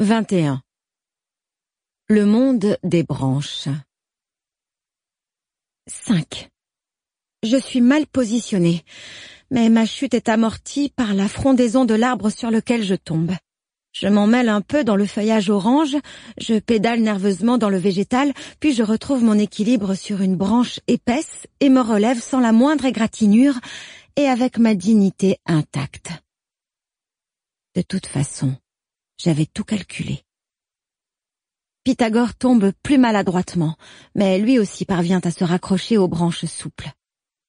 21. Le monde des branches. 5. Je suis mal positionnée, mais ma chute est amortie par la frondaison de l'arbre sur lequel je tombe. Je m'en mêle un peu dans le feuillage orange, je pédale nerveusement dans le végétal, puis je retrouve mon équilibre sur une branche épaisse et me relève sans la moindre égratignure et avec ma dignité intacte. De toute façon, j'avais tout calculé. Pythagore tombe plus maladroitement, mais lui aussi parvient à se raccrocher aux branches souples.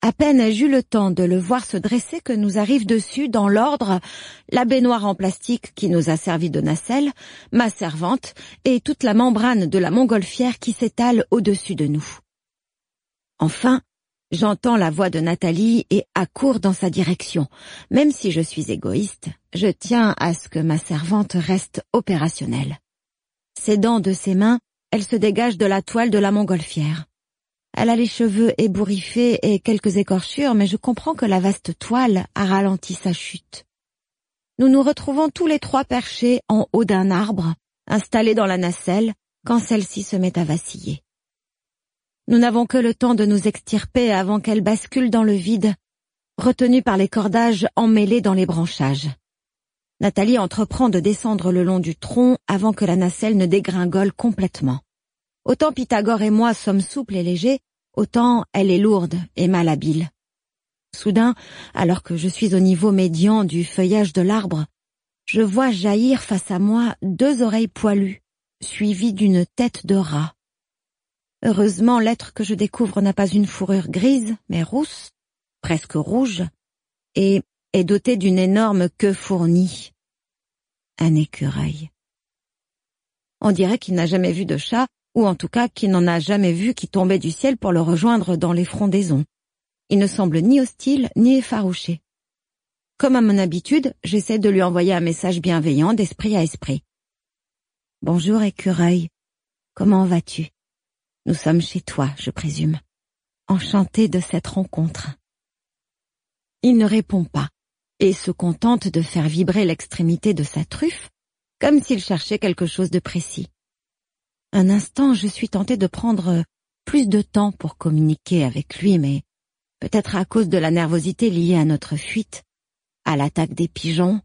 À peine ai-je eu le temps de le voir se dresser que nous arrive dessus, dans l'ordre, la baignoire en plastique qui nous a servi de nacelle, ma servante et toute la membrane de la montgolfière qui s'étale au-dessus de nous. Enfin, J'entends la voix de Nathalie et accours dans sa direction. Même si je suis égoïste, je tiens à ce que ma servante reste opérationnelle. S'aidant de ses mains, elle se dégage de la toile de la montgolfière. Elle a les cheveux ébouriffés et quelques écorchures, mais je comprends que la vaste toile a ralenti sa chute. Nous nous retrouvons tous les trois perchés en haut d'un arbre, installés dans la nacelle, quand celle-ci se met à vaciller. Nous n'avons que le temps de nous extirper avant qu'elle bascule dans le vide, retenue par les cordages emmêlés dans les branchages. Nathalie entreprend de descendre le long du tronc avant que la nacelle ne dégringole complètement. Autant Pythagore et moi sommes souples et légers, autant elle est lourde et malhabile. Soudain, alors que je suis au niveau médian du feuillage de l'arbre, je vois jaillir face à moi deux oreilles poilues, suivies d'une tête de rat. Heureusement, l'être que je découvre n'a pas une fourrure grise, mais rousse, presque rouge, et est doté d'une énorme queue fournie. Un écureuil. On dirait qu'il n'a jamais vu de chat, ou en tout cas qu'il n'en a jamais vu qui tombait du ciel pour le rejoindre dans les frondaisons. Il ne semble ni hostile, ni effarouché. Comme à mon habitude, j'essaie de lui envoyer un message bienveillant d'esprit à esprit. Bonjour écureuil, comment vas-tu? Nous sommes chez toi, je présume. Enchanté de cette rencontre. Il ne répond pas et se contente de faire vibrer l'extrémité de sa truffe, comme s'il cherchait quelque chose de précis. Un instant, je suis tentée de prendre plus de temps pour communiquer avec lui, mais peut-être à cause de la nervosité liée à notre fuite, à l'attaque des pigeons,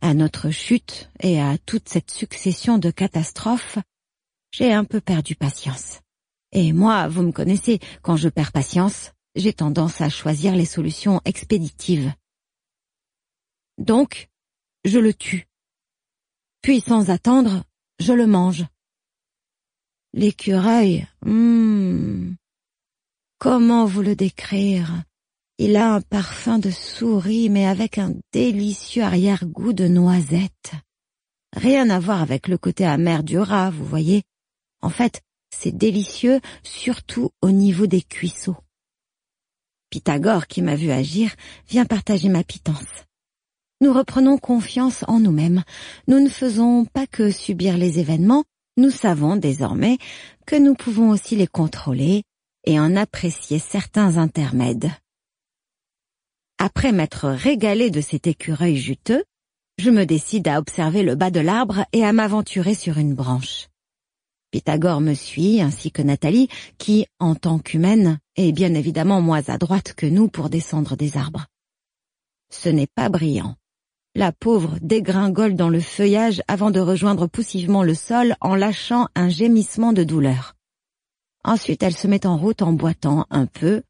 à notre chute et à toute cette succession de catastrophes, j'ai un peu perdu patience. Et moi, vous me connaissez, quand je perds patience, j'ai tendance à choisir les solutions expéditives. Donc, je le tue. Puis, sans attendre, je le mange. L'écureuil, hum, comment vous le décrire? Il a un parfum de souris, mais avec un délicieux arrière-goût de noisette. Rien à voir avec le côté amer du rat, vous voyez. En fait, c'est délicieux, surtout au niveau des cuisseaux. Pythagore, qui m'a vu agir, vient partager ma pitance. Nous reprenons confiance en nous-mêmes. Nous ne faisons pas que subir les événements, nous savons désormais que nous pouvons aussi les contrôler et en apprécier certains intermèdes. Après m'être régalé de cet écureuil juteux, je me décide à observer le bas de l'arbre et à m'aventurer sur une branche. Pythagore me suit, ainsi que Nathalie, qui, en tant qu'humaine, est bien évidemment moins adroite que nous pour descendre des arbres. Ce n'est pas brillant. La pauvre dégringole dans le feuillage avant de rejoindre poussivement le sol en lâchant un gémissement de douleur. Ensuite elle se met en route en boitant un peu,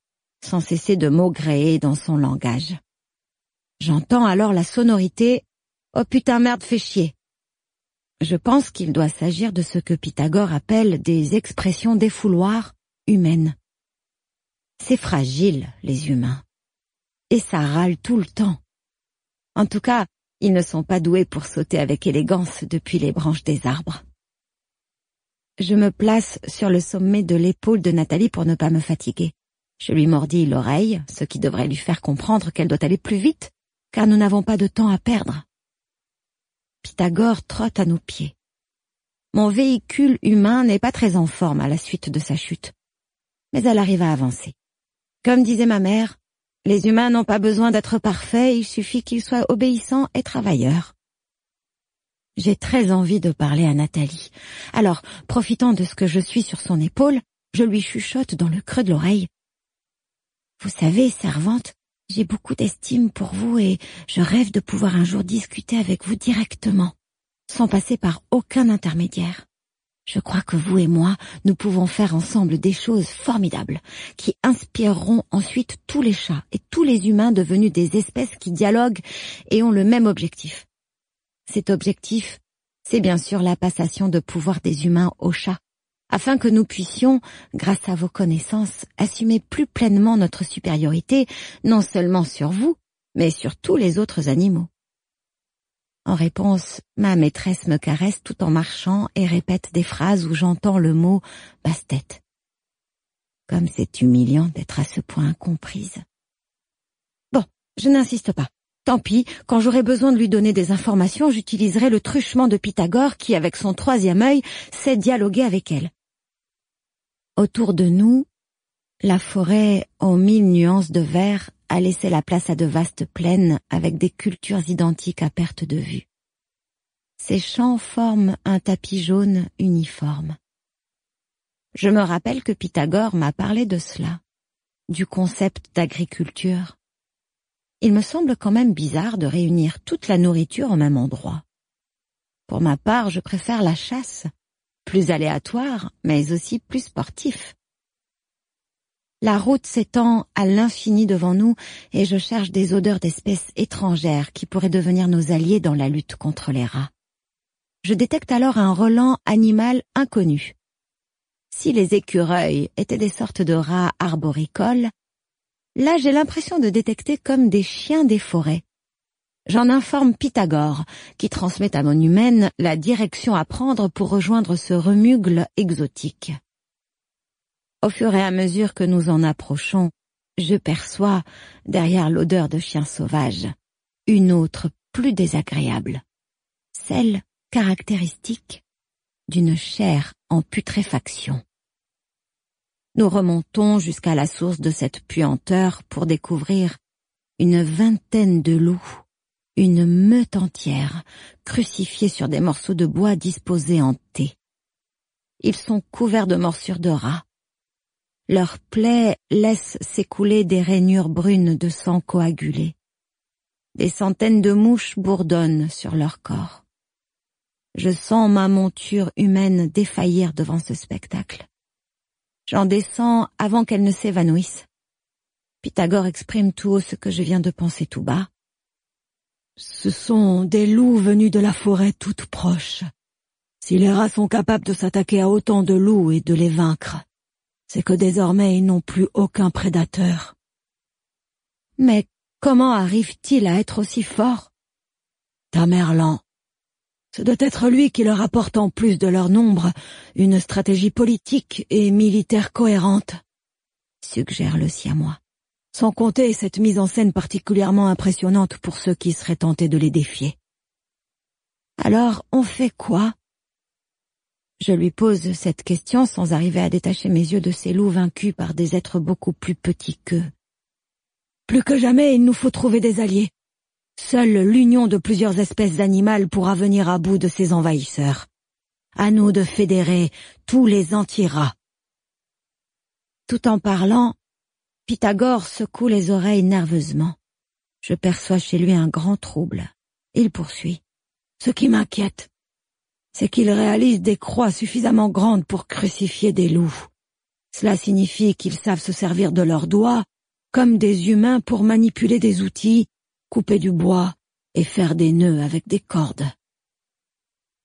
sans cesser de maugréer dans son langage. J'entends alors la sonorité « Oh putain merde fais chier !» Je pense qu'il doit s'agir de ce que Pythagore appelle des expressions défouloirs humaines. C'est fragile, les humains. Et ça râle tout le temps. En tout cas, ils ne sont pas doués pour sauter avec élégance depuis les branches des arbres. Je me place sur le sommet de l'épaule de Nathalie pour ne pas me fatiguer. Je lui mordis l'oreille, ce qui devrait lui faire comprendre qu'elle doit aller plus vite, car nous n'avons pas de temps à perdre. Pythagore trotte à nos pieds. Mon véhicule humain n'est pas très en forme à la suite de sa chute, mais elle arrive à avancer. Comme disait ma mère, les humains n'ont pas besoin d'être parfaits, il suffit qu'ils soient obéissants et travailleurs. J'ai très envie de parler à Nathalie. Alors, profitant de ce que je suis sur son épaule, je lui chuchote dans le creux de l'oreille. Vous savez, servante, j'ai beaucoup d'estime pour vous et je rêve de pouvoir un jour discuter avec vous directement, sans passer par aucun intermédiaire. Je crois que vous et moi, nous pouvons faire ensemble des choses formidables, qui inspireront ensuite tous les chats et tous les humains devenus des espèces qui dialoguent et ont le même objectif. Cet objectif, c'est bien sûr la passation de pouvoir des humains aux chats, afin que nous puissions, grâce à vos connaissances, assumer plus pleinement notre supériorité, non seulement sur vous, mais sur tous les autres animaux. En réponse, ma maîtresse me caresse tout en marchant et répète des phrases où j'entends le mot basse-tête. Comme c'est humiliant d'être à ce point comprise. Bon, je n'insiste pas. Tant pis, quand j'aurai besoin de lui donner des informations, j'utiliserai le truchement de Pythagore qui, avec son troisième œil, sait dialoguer avec elle. Autour de nous, la forêt, aux mille nuances de vert, a laissé la place à de vastes plaines avec des cultures identiques à perte de vue. Ces champs forment un tapis jaune uniforme. Je me rappelle que Pythagore m'a parlé de cela, du concept d'agriculture il me semble quand même bizarre de réunir toute la nourriture au même endroit. Pour ma part, je préfère la chasse, plus aléatoire, mais aussi plus sportif. La route s'étend à l'infini devant nous et je cherche des odeurs d'espèces étrangères qui pourraient devenir nos alliés dans la lutte contre les rats. Je détecte alors un relent animal inconnu. Si les écureuils étaient des sortes de rats arboricoles, Là, j'ai l'impression de détecter comme des chiens des forêts. J'en informe Pythagore, qui transmet à mon humaine la direction à prendre pour rejoindre ce remugle exotique. Au fur et à mesure que nous en approchons, je perçois, derrière l'odeur de chien sauvage, une autre plus désagréable, celle caractéristique d'une chair en putréfaction. Nous remontons jusqu'à la source de cette puanteur pour découvrir une vingtaine de loups, une meute entière, crucifiés sur des morceaux de bois disposés en T. Ils sont couverts de morsures de rats. Leurs plaies laissent s'écouler des rainures brunes de sang coagulé. Des centaines de mouches bourdonnent sur leur corps. Je sens ma monture humaine défaillir devant ce spectacle. J'en descends avant qu'elle ne s'évanouisse. Pythagore exprime tout haut ce que je viens de penser tout bas. Ce sont des loups venus de la forêt toute proche. Si les rats sont capables de s'attaquer à autant de loups et de les vaincre, c'est que désormais ils n'ont plus aucun prédateur. Mais comment arrive-t-il à être aussi fort? Tamerlan, ce doit être lui qui leur apporte en plus de leur nombre une stratégie politique et militaire cohérente, suggère le siamois. Sans compter cette mise en scène particulièrement impressionnante pour ceux qui seraient tentés de les défier. Alors, on fait quoi? Je lui pose cette question sans arriver à détacher mes yeux de ces loups vaincus par des êtres beaucoup plus petits qu'eux. Plus que jamais, il nous faut trouver des alliés. Seule l'union de plusieurs espèces animales pourra venir à bout de ces envahisseurs. À nous de fédérer tous les anti-rats. Tout en parlant, Pythagore secoue les oreilles nerveusement. Je perçois chez lui un grand trouble. Il poursuit. Ce qui m'inquiète, c'est qu'il réalise des croix suffisamment grandes pour crucifier des loups. Cela signifie qu'ils savent se servir de leurs doigts comme des humains pour manipuler des outils couper du bois et faire des nœuds avec des cordes.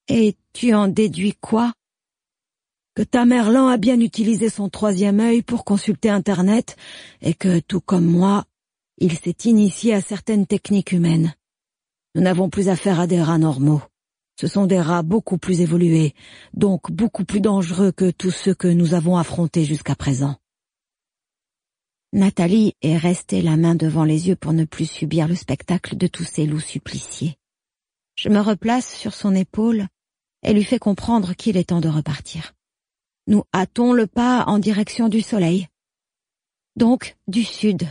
Et tu en déduis quoi? Que Tamerlan a bien utilisé son troisième œil pour consulter Internet et que, tout comme moi, il s'est initié à certaines techniques humaines. Nous n'avons plus affaire à des rats normaux. Ce sont des rats beaucoup plus évolués, donc beaucoup plus dangereux que tous ceux que nous avons affrontés jusqu'à présent. Nathalie est restée la main devant les yeux pour ne plus subir le spectacle de tous ces loups suppliciés. Je me replace sur son épaule et lui fais comprendre qu'il est temps de repartir. Nous hâtons le pas en direction du soleil. Donc, du sud.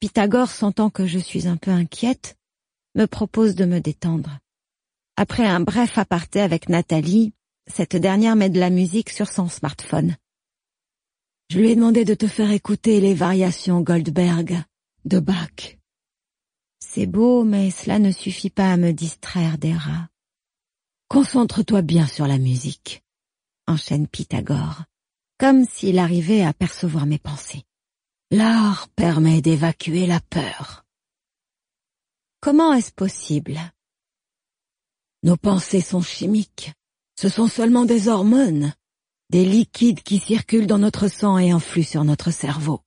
Pythagore, sentant que je suis un peu inquiète, me propose de me détendre. Après un bref aparté avec Nathalie, cette dernière met de la musique sur son smartphone. Je lui ai demandé de te faire écouter les variations Goldberg de Bach. C'est beau, mais cela ne suffit pas à me distraire des rats. Concentre-toi bien sur la musique, enchaîne Pythagore, comme s'il arrivait à percevoir mes pensées. L'art permet d'évacuer la peur. Comment est-ce possible? Nos pensées sont chimiques. Ce sont seulement des hormones, des liquides qui circulent dans notre sang et influent sur notre cerveau.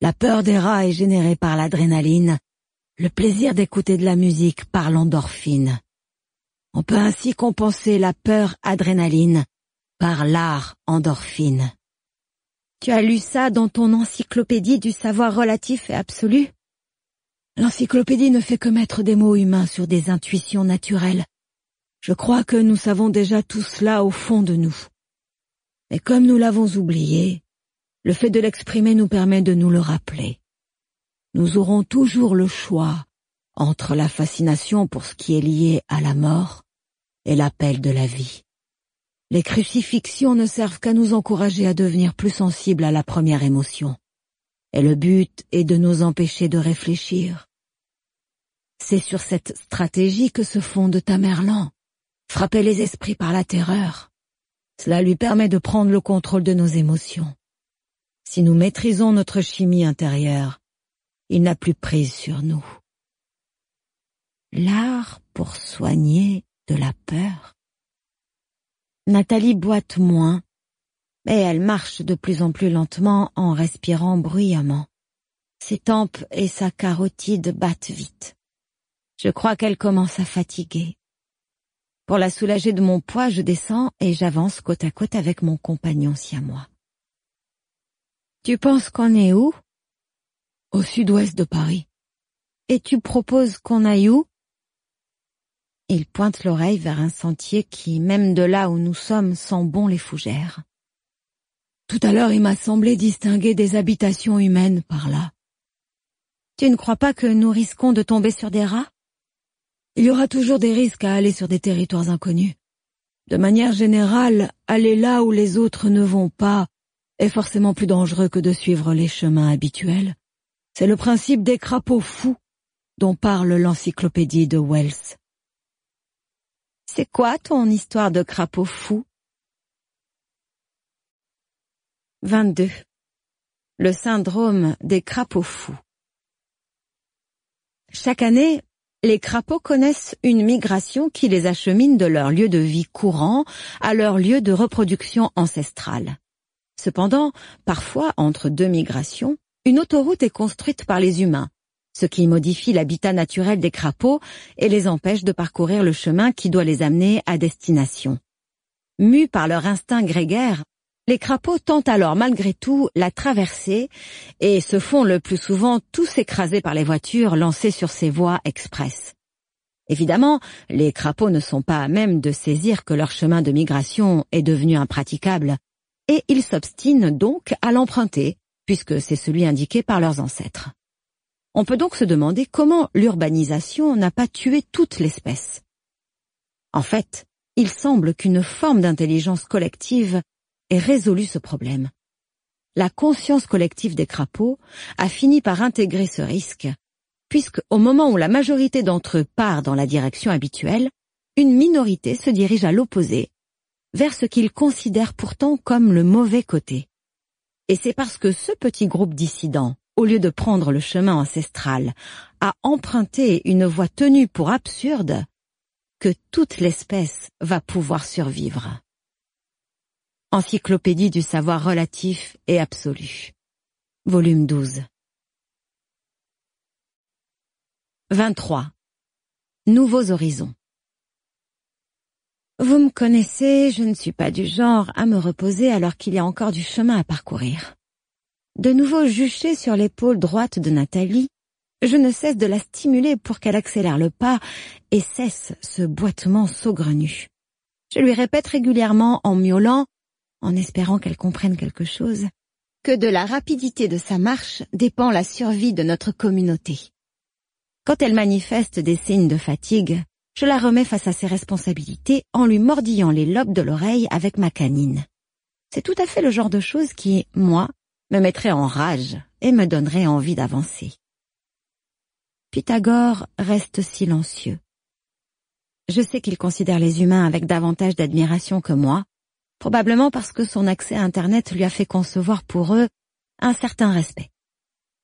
La peur des rats est générée par l'adrénaline, le plaisir d'écouter de la musique par l'endorphine. On peut ainsi compenser la peur adrénaline par l'art endorphine. Tu as lu ça dans ton encyclopédie du savoir relatif et absolu? L'encyclopédie ne fait que mettre des mots humains sur des intuitions naturelles. Je crois que nous savons déjà tout cela au fond de nous. Mais comme nous l'avons oublié, le fait de l'exprimer nous permet de nous le rappeler. Nous aurons toujours le choix entre la fascination pour ce qui est lié à la mort et l'appel de la vie. Les crucifixions ne servent qu'à nous encourager à devenir plus sensibles à la première émotion. Et le but est de nous empêcher de réfléchir. C'est sur cette stratégie que se fonde Tamerlan. Frapper les esprits par la terreur. Cela lui permet de prendre le contrôle de nos émotions. Si nous maîtrisons notre chimie intérieure, il n'a plus prise sur nous. L'art pour soigner de la peur. Nathalie boite moins, mais elle marche de plus en plus lentement en respirant bruyamment. Ses tempes et sa carotide battent vite. Je crois qu'elle commence à fatiguer. Pour la soulager de mon poids, je descends et j'avance côte à côte avec mon compagnon siamois. Tu penses qu'on est où? Au sud-ouest de Paris. Et tu proposes qu'on aille où? Il pointe l'oreille vers un sentier qui, même de là où nous sommes, sent bon les fougères. Tout à l'heure, il m'a semblé distinguer des habitations humaines par là. Tu ne crois pas que nous risquons de tomber sur des rats? Il y aura toujours des risques à aller sur des territoires inconnus. De manière générale, aller là où les autres ne vont pas est forcément plus dangereux que de suivre les chemins habituels. C'est le principe des crapauds fous dont parle l'encyclopédie de Wells. C'est quoi ton histoire de crapaud fou 22. Le syndrome des crapauds fous. Chaque année, les crapauds connaissent une migration qui les achemine de leur lieu de vie courant à leur lieu de reproduction ancestrale. Cependant, parfois, entre deux migrations, une autoroute est construite par les humains, ce qui modifie l'habitat naturel des crapauds et les empêche de parcourir le chemin qui doit les amener à destination. Mus par leur instinct grégaire, les crapauds tentent alors malgré tout la traverser et se font le plus souvent tous écraser par les voitures lancées sur ces voies express. Évidemment, les crapauds ne sont pas à même de saisir que leur chemin de migration est devenu impraticable, et ils s'obstinent donc à l'emprunter, puisque c'est celui indiqué par leurs ancêtres. On peut donc se demander comment l'urbanisation n'a pas tué toute l'espèce. En fait, il semble qu'une forme d'intelligence collective ait résolu ce problème. La conscience collective des crapauds a fini par intégrer ce risque, puisque au moment où la majorité d'entre eux part dans la direction habituelle, une minorité se dirige à l'opposé, vers ce qu'ils considèrent pourtant comme le mauvais côté. Et c'est parce que ce petit groupe dissident au lieu de prendre le chemin ancestral, à emprunter une voie tenue pour absurde, que toute l'espèce va pouvoir survivre. Encyclopédie du savoir relatif et absolu. Volume 12. 23. Nouveaux horizons. Vous me connaissez, je ne suis pas du genre à me reposer alors qu'il y a encore du chemin à parcourir. De nouveau juché sur l'épaule droite de Nathalie, je ne cesse de la stimuler pour qu'elle accélère le pas et cesse ce boitement saugrenu. Je lui répète régulièrement en miaulant, en espérant qu'elle comprenne quelque chose, que de la rapidité de sa marche dépend la survie de notre communauté. Quand elle manifeste des signes de fatigue, je la remets face à ses responsabilités en lui mordillant les lobes de l'oreille avec ma canine. C'est tout à fait le genre de chose qui, moi, me mettrait en rage et me donnerait envie d'avancer. Pythagore reste silencieux. Je sais qu'il considère les humains avec davantage d'admiration que moi, probablement parce que son accès à Internet lui a fait concevoir pour eux un certain respect.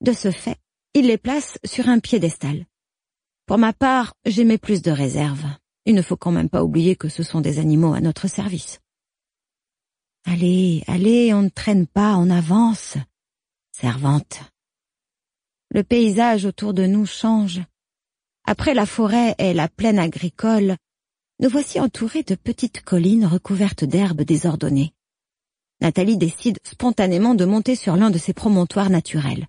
De ce fait, il les place sur un piédestal. Pour ma part, j'aimais plus de réserve. Il ne faut quand même pas oublier que ce sont des animaux à notre service. Allez, allez, on ne traîne pas, on avance. Servante. Le paysage autour de nous change. Après la forêt et la plaine agricole, nous voici entourés de petites collines recouvertes d'herbes désordonnées. Nathalie décide spontanément de monter sur l'un de ces promontoires naturels.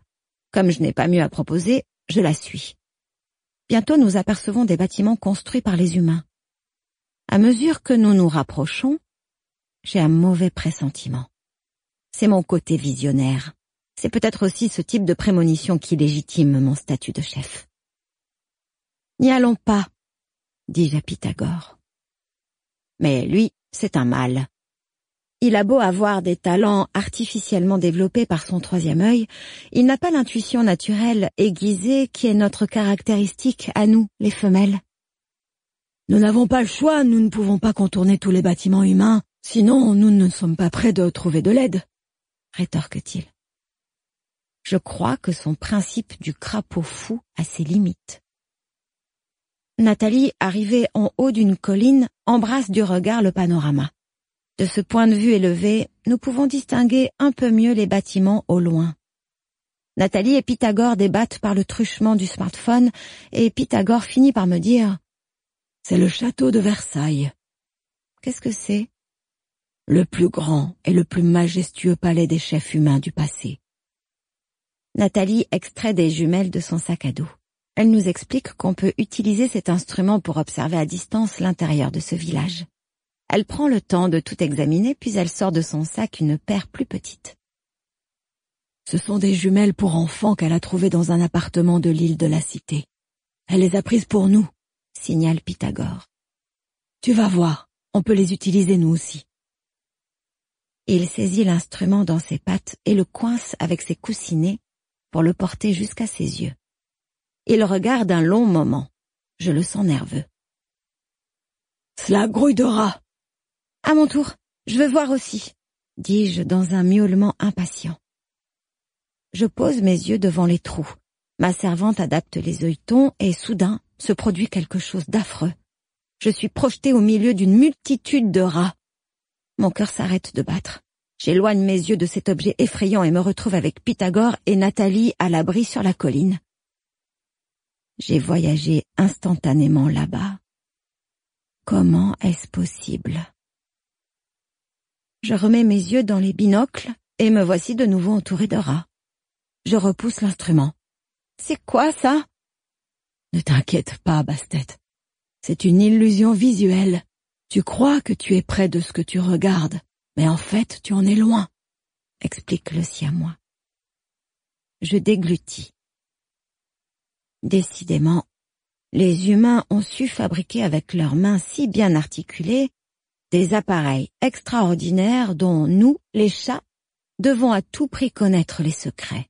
Comme je n'ai pas mieux à proposer, je la suis. Bientôt nous apercevons des bâtiments construits par les humains. À mesure que nous nous rapprochons, j'ai un mauvais pressentiment. C'est mon côté visionnaire. C'est peut-être aussi ce type de prémonition qui légitime mon statut de chef. N'y allons pas, dis-je à Pythagore. Mais lui, c'est un mâle. Il a beau avoir des talents artificiellement développés par son troisième œil, il n'a pas l'intuition naturelle aiguisée qui est notre caractéristique à nous, les femelles. Nous n'avons pas le choix, nous ne pouvons pas contourner tous les bâtiments humains, sinon nous ne sommes pas prêts de trouver de l'aide, rétorque-t-il. Je crois que son principe du crapaud fou a ses limites. Nathalie, arrivée en haut d'une colline, embrasse du regard le panorama. De ce point de vue élevé, nous pouvons distinguer un peu mieux les bâtiments au loin. Nathalie et Pythagore débattent par le truchement du smartphone et Pythagore finit par me dire C'est le château de Versailles. Qu'est-ce que c'est? Le plus grand et le plus majestueux palais des chefs humains du passé. Nathalie extrait des jumelles de son sac à dos. Elle nous explique qu'on peut utiliser cet instrument pour observer à distance l'intérieur de ce village. Elle prend le temps de tout examiner, puis elle sort de son sac une paire plus petite. Ce sont des jumelles pour enfants qu'elle a trouvées dans un appartement de l'île de la Cité. Elle les a prises pour nous, signale Pythagore. Tu vas voir, on peut les utiliser nous aussi. Il saisit l'instrument dans ses pattes et le coince avec ses coussinets pour le porter jusqu'à ses yeux. Il regarde un long moment. Je le sens nerveux. Cela grouille de rats, à mon tour, je veux voir aussi, dis-je dans un miaulement impatient. Je pose mes yeux devant les trous. Ma servante adapte les œilletons et soudain se produit quelque chose d'affreux. Je suis projeté au milieu d'une multitude de rats. Mon cœur s'arrête de battre. J'éloigne mes yeux de cet objet effrayant et me retrouve avec Pythagore et Nathalie à l'abri sur la colline. J'ai voyagé instantanément là-bas. Comment est-ce possible? Je remets mes yeux dans les binocles et me voici de nouveau entouré de rats. Je repousse l'instrument. C'est quoi ça? Ne t'inquiète pas, Bastet. C'est une illusion visuelle. Tu crois que tu es près de ce que tu regardes, mais en fait tu en es loin, explique le siamois. Je déglutis. Décidément, les humains ont su fabriquer avec leurs mains si bien articulées des appareils extraordinaires dont nous, les chats, devons à tout prix connaître les secrets.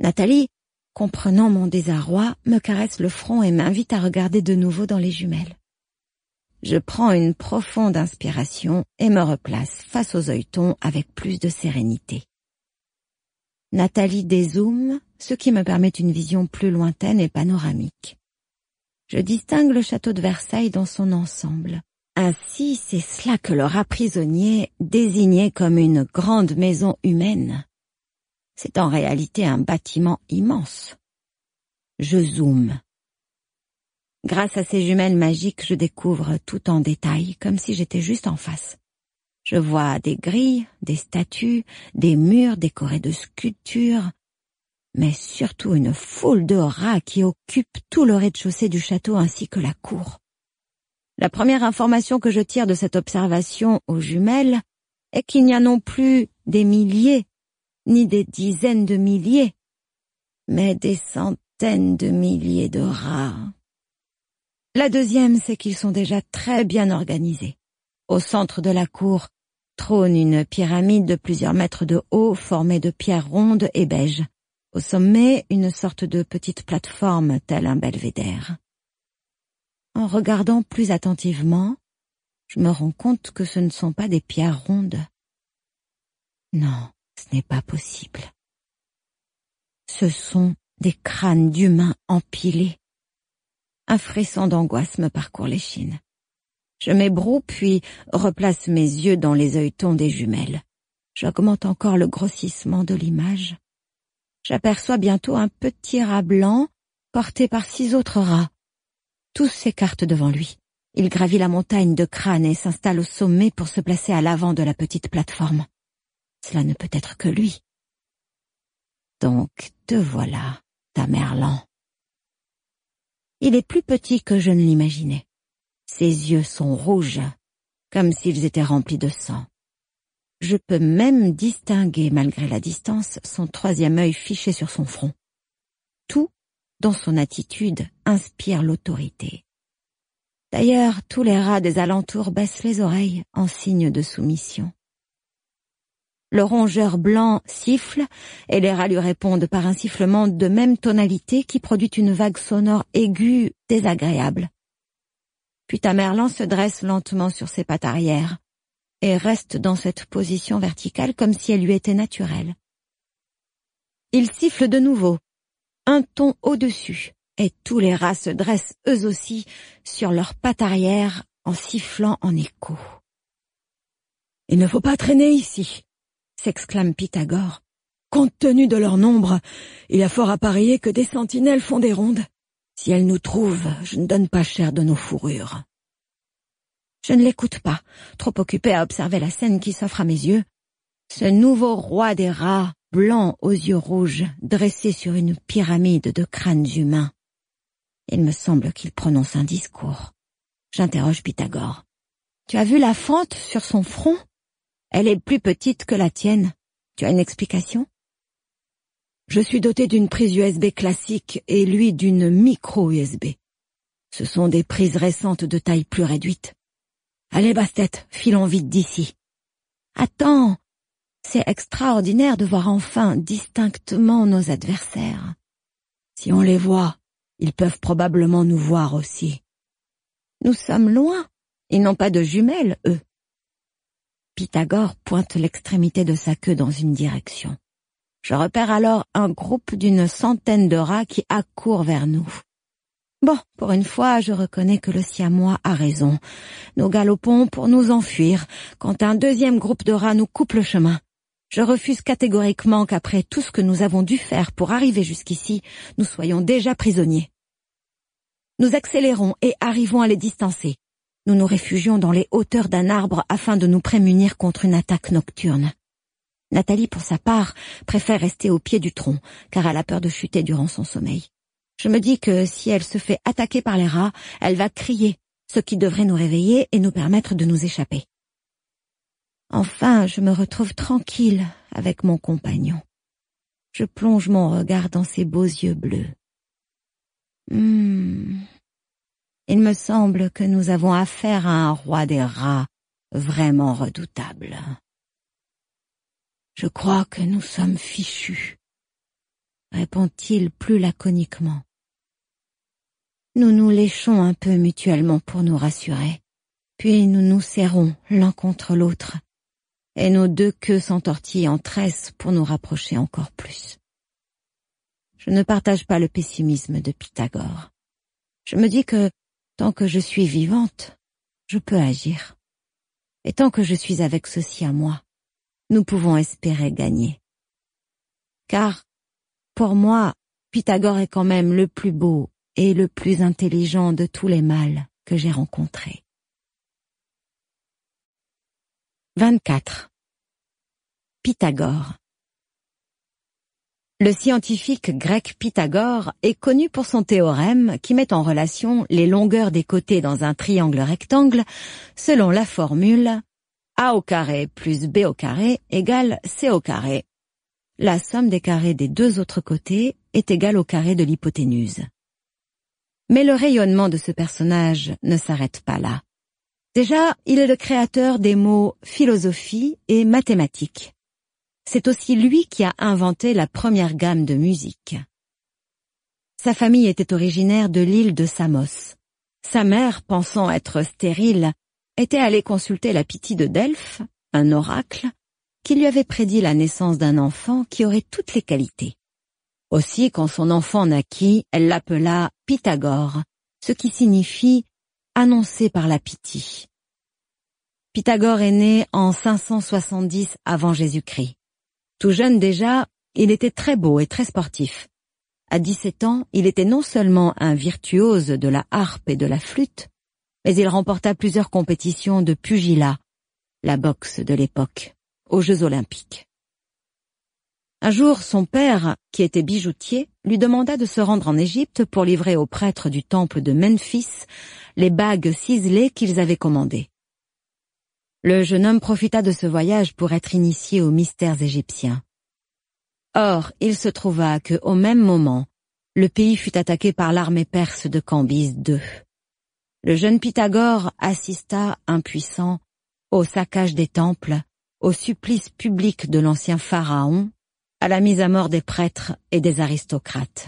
Nathalie, comprenant mon désarroi, me caresse le front et m'invite à regarder de nouveau dans les jumelles. Je prends une profonde inspiration et me replace face aux œilletons avec plus de sérénité. Nathalie dézoome, ce qui me permet une vision plus lointaine et panoramique. Je distingue le château de Versailles dans son ensemble. Ainsi, c'est cela que le rat prisonnier désignait comme une grande maison humaine. C'est en réalité un bâtiment immense. Je zoome. Grâce à ces jumelles magiques, je découvre tout en détail, comme si j'étais juste en face. Je vois des grilles, des statues, des murs décorés de sculptures, mais surtout une foule de rats qui occupent tout le rez-de-chaussée du château ainsi que la cour. La première information que je tire de cette observation aux jumelles est qu'il n'y a non plus des milliers, ni des dizaines de milliers, mais des centaines de milliers de rats. La deuxième, c'est qu'ils sont déjà très bien organisés. Au centre de la cour trône une pyramide de plusieurs mètres de haut formée de pierres rondes et beiges. Au sommet, une sorte de petite plateforme telle un belvédère. En regardant plus attentivement, je me rends compte que ce ne sont pas des pierres rondes. Non, ce n'est pas possible. Ce sont des crânes d'humains empilés. Un frisson d'angoisse me parcourt les chines. Je m'ébroue puis replace mes yeux dans les œilletons des jumelles. J'augmente encore le grossissement de l'image. J'aperçois bientôt un petit rat blanc porté par six autres rats. Tous s'écartent devant lui. Il gravit la montagne de crâne et s'installe au sommet pour se placer à l'avant de la petite plateforme. Cela ne peut être que lui. Donc, te voilà, Tamerlan. Il est plus petit que je ne l'imaginais. Ses yeux sont rouges, comme s'ils étaient remplis de sang. Je peux même distinguer, malgré la distance, son troisième œil fiché sur son front. Tout, dans son attitude, inspire l'autorité. D'ailleurs, tous les rats des alentours baissent les oreilles en signe de soumission. Le rongeur blanc siffle, et les rats lui répondent par un sifflement de même tonalité qui produit une vague sonore aiguë désagréable. Puis Tamerlan se dresse lentement sur ses pattes arrière et reste dans cette position verticale comme si elle lui était naturelle. Il siffle de nouveau, un ton au-dessus, et tous les rats se dressent eux aussi sur leurs pattes arrière en sifflant en écho. Il ne faut pas traîner ici, s'exclame Pythagore. Compte tenu de leur nombre, il a fort à parier que des sentinelles font des rondes. Si elles nous trouvent, je ne donne pas cher de nos fourrures. Je ne l'écoute pas, trop occupé à observer la scène qui s'offre à mes yeux. Ce nouveau roi des rats, blanc aux yeux rouges, dressé sur une pyramide de crânes humains. Il me semble qu'il prononce un discours. J'interroge Pythagore. Tu as vu la fente sur son front? Elle est plus petite que la tienne. Tu as une explication? Je suis doté d'une prise USB classique et lui d'une micro-USB. Ce sont des prises récentes de taille plus réduite. Allez, basse-tête, filons vite d'ici. Attends, c'est extraordinaire de voir enfin distinctement nos adversaires. Si on les voit, ils peuvent probablement nous voir aussi. Nous sommes loin. Ils n'ont pas de jumelles, eux. Pythagore pointe l'extrémité de sa queue dans une direction. Je repère alors un groupe d'une centaine de rats qui accourent vers nous. Bon, pour une fois, je reconnais que le siamois a raison. Nous galopons pour nous enfuir, quand un deuxième groupe de rats nous coupe le chemin. Je refuse catégoriquement qu'après tout ce que nous avons dû faire pour arriver jusqu'ici, nous soyons déjà prisonniers. Nous accélérons et arrivons à les distancer. Nous nous réfugions dans les hauteurs d'un arbre afin de nous prémunir contre une attaque nocturne. Nathalie, pour sa part, préfère rester au pied du tronc, car elle a peur de chuter durant son sommeil. Je me dis que si elle se fait attaquer par les rats, elle va crier, ce qui devrait nous réveiller et nous permettre de nous échapper. Enfin, je me retrouve tranquille avec mon compagnon. Je plonge mon regard dans ses beaux yeux bleus. Hmm. Il me semble que nous avons affaire à un roi des rats vraiment redoutable. Je crois que nous sommes fichus, répond-il plus laconiquement. Nous nous léchons un peu mutuellement pour nous rassurer, puis nous nous serrons l'un contre l'autre, et nos deux queues s'entortillent en tresses pour nous rapprocher encore plus. Je ne partage pas le pessimisme de Pythagore. Je me dis que, tant que je suis vivante, je peux agir. Et tant que je suis avec ceci à moi, nous pouvons espérer gagner. Car, pour moi, Pythagore est quand même le plus beau et le plus intelligent de tous les mâles que j'ai rencontrés. 24. Pythagore Le scientifique grec Pythagore est connu pour son théorème qui met en relation les longueurs des côtés dans un triangle rectangle selon la formule a au plus b au égale c au. La somme des carrés des deux autres côtés est égale au carré de l'hypoténuse. Mais le rayonnement de ce personnage ne s'arrête pas là. Déjà, il est le créateur des mots philosophie et mathématiques. C'est aussi lui qui a inventé la première gamme de musique. Sa famille était originaire de l'île de Samos. Sa mère, pensant être stérile, était allée consulter la Pythie de Delphes, un oracle, qui lui avait prédit la naissance d'un enfant qui aurait toutes les qualités. Aussi, quand son enfant naquit, elle l'appela Pythagore, ce qui signifie annoncé par la Pythie. Pythagore est né en 570 avant Jésus-Christ. Tout jeune déjà, il était très beau et très sportif. À 17 ans, il était non seulement un virtuose de la harpe et de la flûte, mais il remporta plusieurs compétitions de pugilat, la boxe de l'époque, aux Jeux olympiques. Un jour, son père, qui était bijoutier, lui demanda de se rendre en Égypte pour livrer aux prêtres du temple de Memphis les bagues ciselées qu'ils avaient commandées. Le jeune homme profita de ce voyage pour être initié aux mystères égyptiens. Or, il se trouva que, au même moment, le pays fut attaqué par l'armée perse de Cambyse II. Le jeune Pythagore assista, impuissant, au saccage des temples, au supplice public de l'ancien pharaon, à la mise à mort des prêtres et des aristocrates.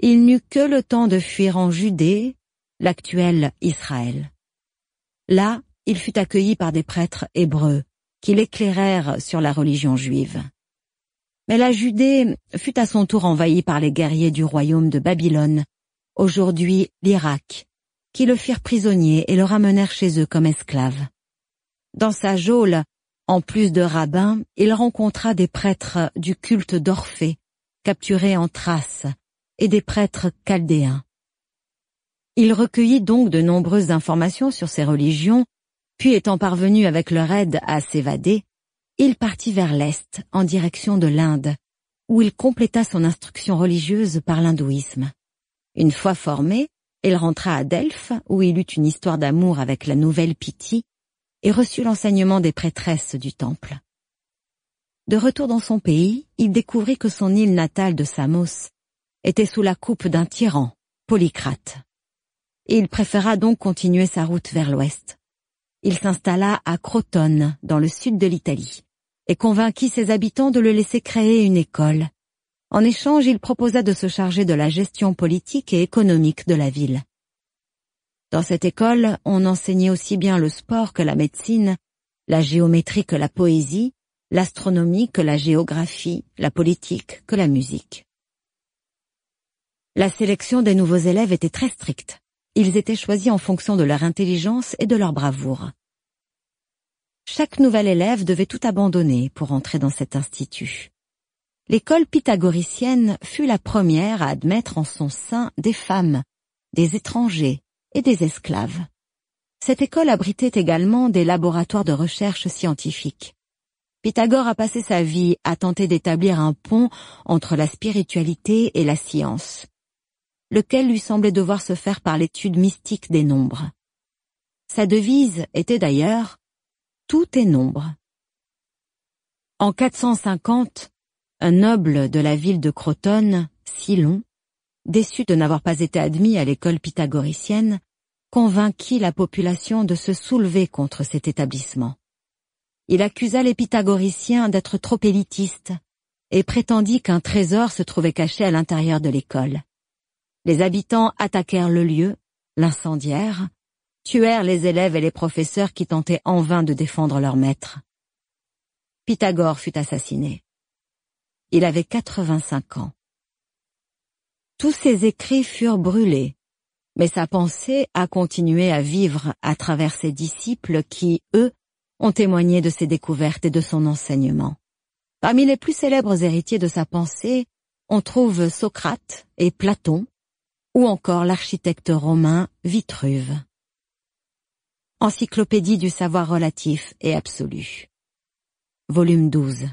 Il n'eut que le temps de fuir en Judée, l'actuel Israël. Là, il fut accueilli par des prêtres hébreux, qui l'éclairèrent sur la religion juive. Mais la Judée fut à son tour envahie par les guerriers du royaume de Babylone, aujourd'hui l'Irak, qui le firent prisonnier et le ramenèrent chez eux comme esclave. Dans sa geôle, en plus de rabbins, il rencontra des prêtres du culte d'Orphée, capturés en Thrace, et des prêtres chaldéens. Il recueillit donc de nombreuses informations sur ces religions, puis étant parvenu avec leur aide à s'évader, il partit vers l'Est, en direction de l'Inde, où il compléta son instruction religieuse par l'hindouisme. Une fois formé, il rentra à Delphes, où il eut une histoire d'amour avec la nouvelle Pythie, et reçut l'enseignement des prêtresses du temple. De retour dans son pays, il découvrit que son île natale de Samos était sous la coupe d'un tyran, Polycrate. Il préféra donc continuer sa route vers l'ouest. Il s'installa à Crotone, dans le sud de l'Italie, et convainquit ses habitants de le laisser créer une école. En échange, il proposa de se charger de la gestion politique et économique de la ville. Dans cette école, on enseignait aussi bien le sport que la médecine, la géométrie que la poésie, l'astronomie que la géographie, la politique que la musique. La sélection des nouveaux élèves était très stricte. Ils étaient choisis en fonction de leur intelligence et de leur bravoure. Chaque nouvel élève devait tout abandonner pour entrer dans cet institut. L'école pythagoricienne fut la première à admettre en son sein des femmes, des étrangers, et des esclaves. Cette école abritait également des laboratoires de recherche scientifique. Pythagore a passé sa vie à tenter d'établir un pont entre la spiritualité et la science, lequel lui semblait devoir se faire par l'étude mystique des nombres. Sa devise était d'ailleurs Tout est nombre. En 450, un noble de la ville de Crotone, Silon, déçu de n'avoir pas été admis à l'école pythagoricienne, convainquit la population de se soulever contre cet établissement. Il accusa les pythagoriciens d'être trop élitistes et prétendit qu'un trésor se trouvait caché à l'intérieur de l'école. Les habitants attaquèrent le lieu, l'incendièrent, tuèrent les élèves et les professeurs qui tentaient en vain de défendre leur maître. Pythagore fut assassiné. Il avait 85 ans. Tous ses écrits furent brûlés, mais sa pensée a continué à vivre à travers ses disciples qui, eux, ont témoigné de ses découvertes et de son enseignement. Parmi les plus célèbres héritiers de sa pensée, on trouve Socrate et Platon, ou encore l'architecte romain Vitruve. Encyclopédie du savoir relatif et absolu. Volume 12.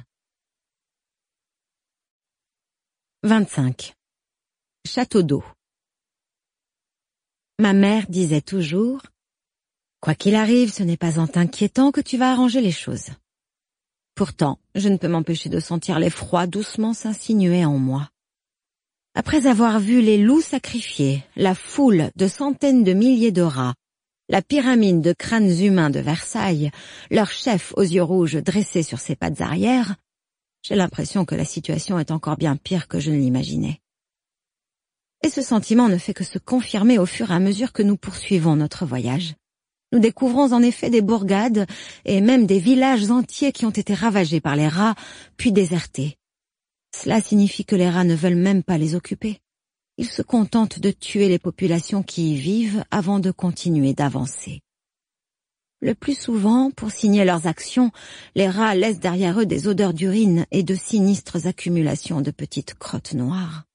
25. Château d'eau. Ma mère disait toujours Quoi qu'il arrive, ce n'est pas en t'inquiétant que tu vas arranger les choses. Pourtant, je ne peux m'empêcher de sentir l'effroi doucement s'insinuer en moi. Après avoir vu les loups sacrifiés, la foule de centaines de milliers de rats, la pyramide de crânes humains de Versailles, leur chef aux yeux rouges dressé sur ses pattes arrière, j'ai l'impression que la situation est encore bien pire que je ne l'imaginais. Et ce sentiment ne fait que se confirmer au fur et à mesure que nous poursuivons notre voyage. Nous découvrons en effet des bourgades et même des villages entiers qui ont été ravagés par les rats, puis désertés. Cela signifie que les rats ne veulent même pas les occuper. Ils se contentent de tuer les populations qui y vivent avant de continuer d'avancer. Le plus souvent, pour signer leurs actions, les rats laissent derrière eux des odeurs d'urine et de sinistres accumulations de petites crottes noires.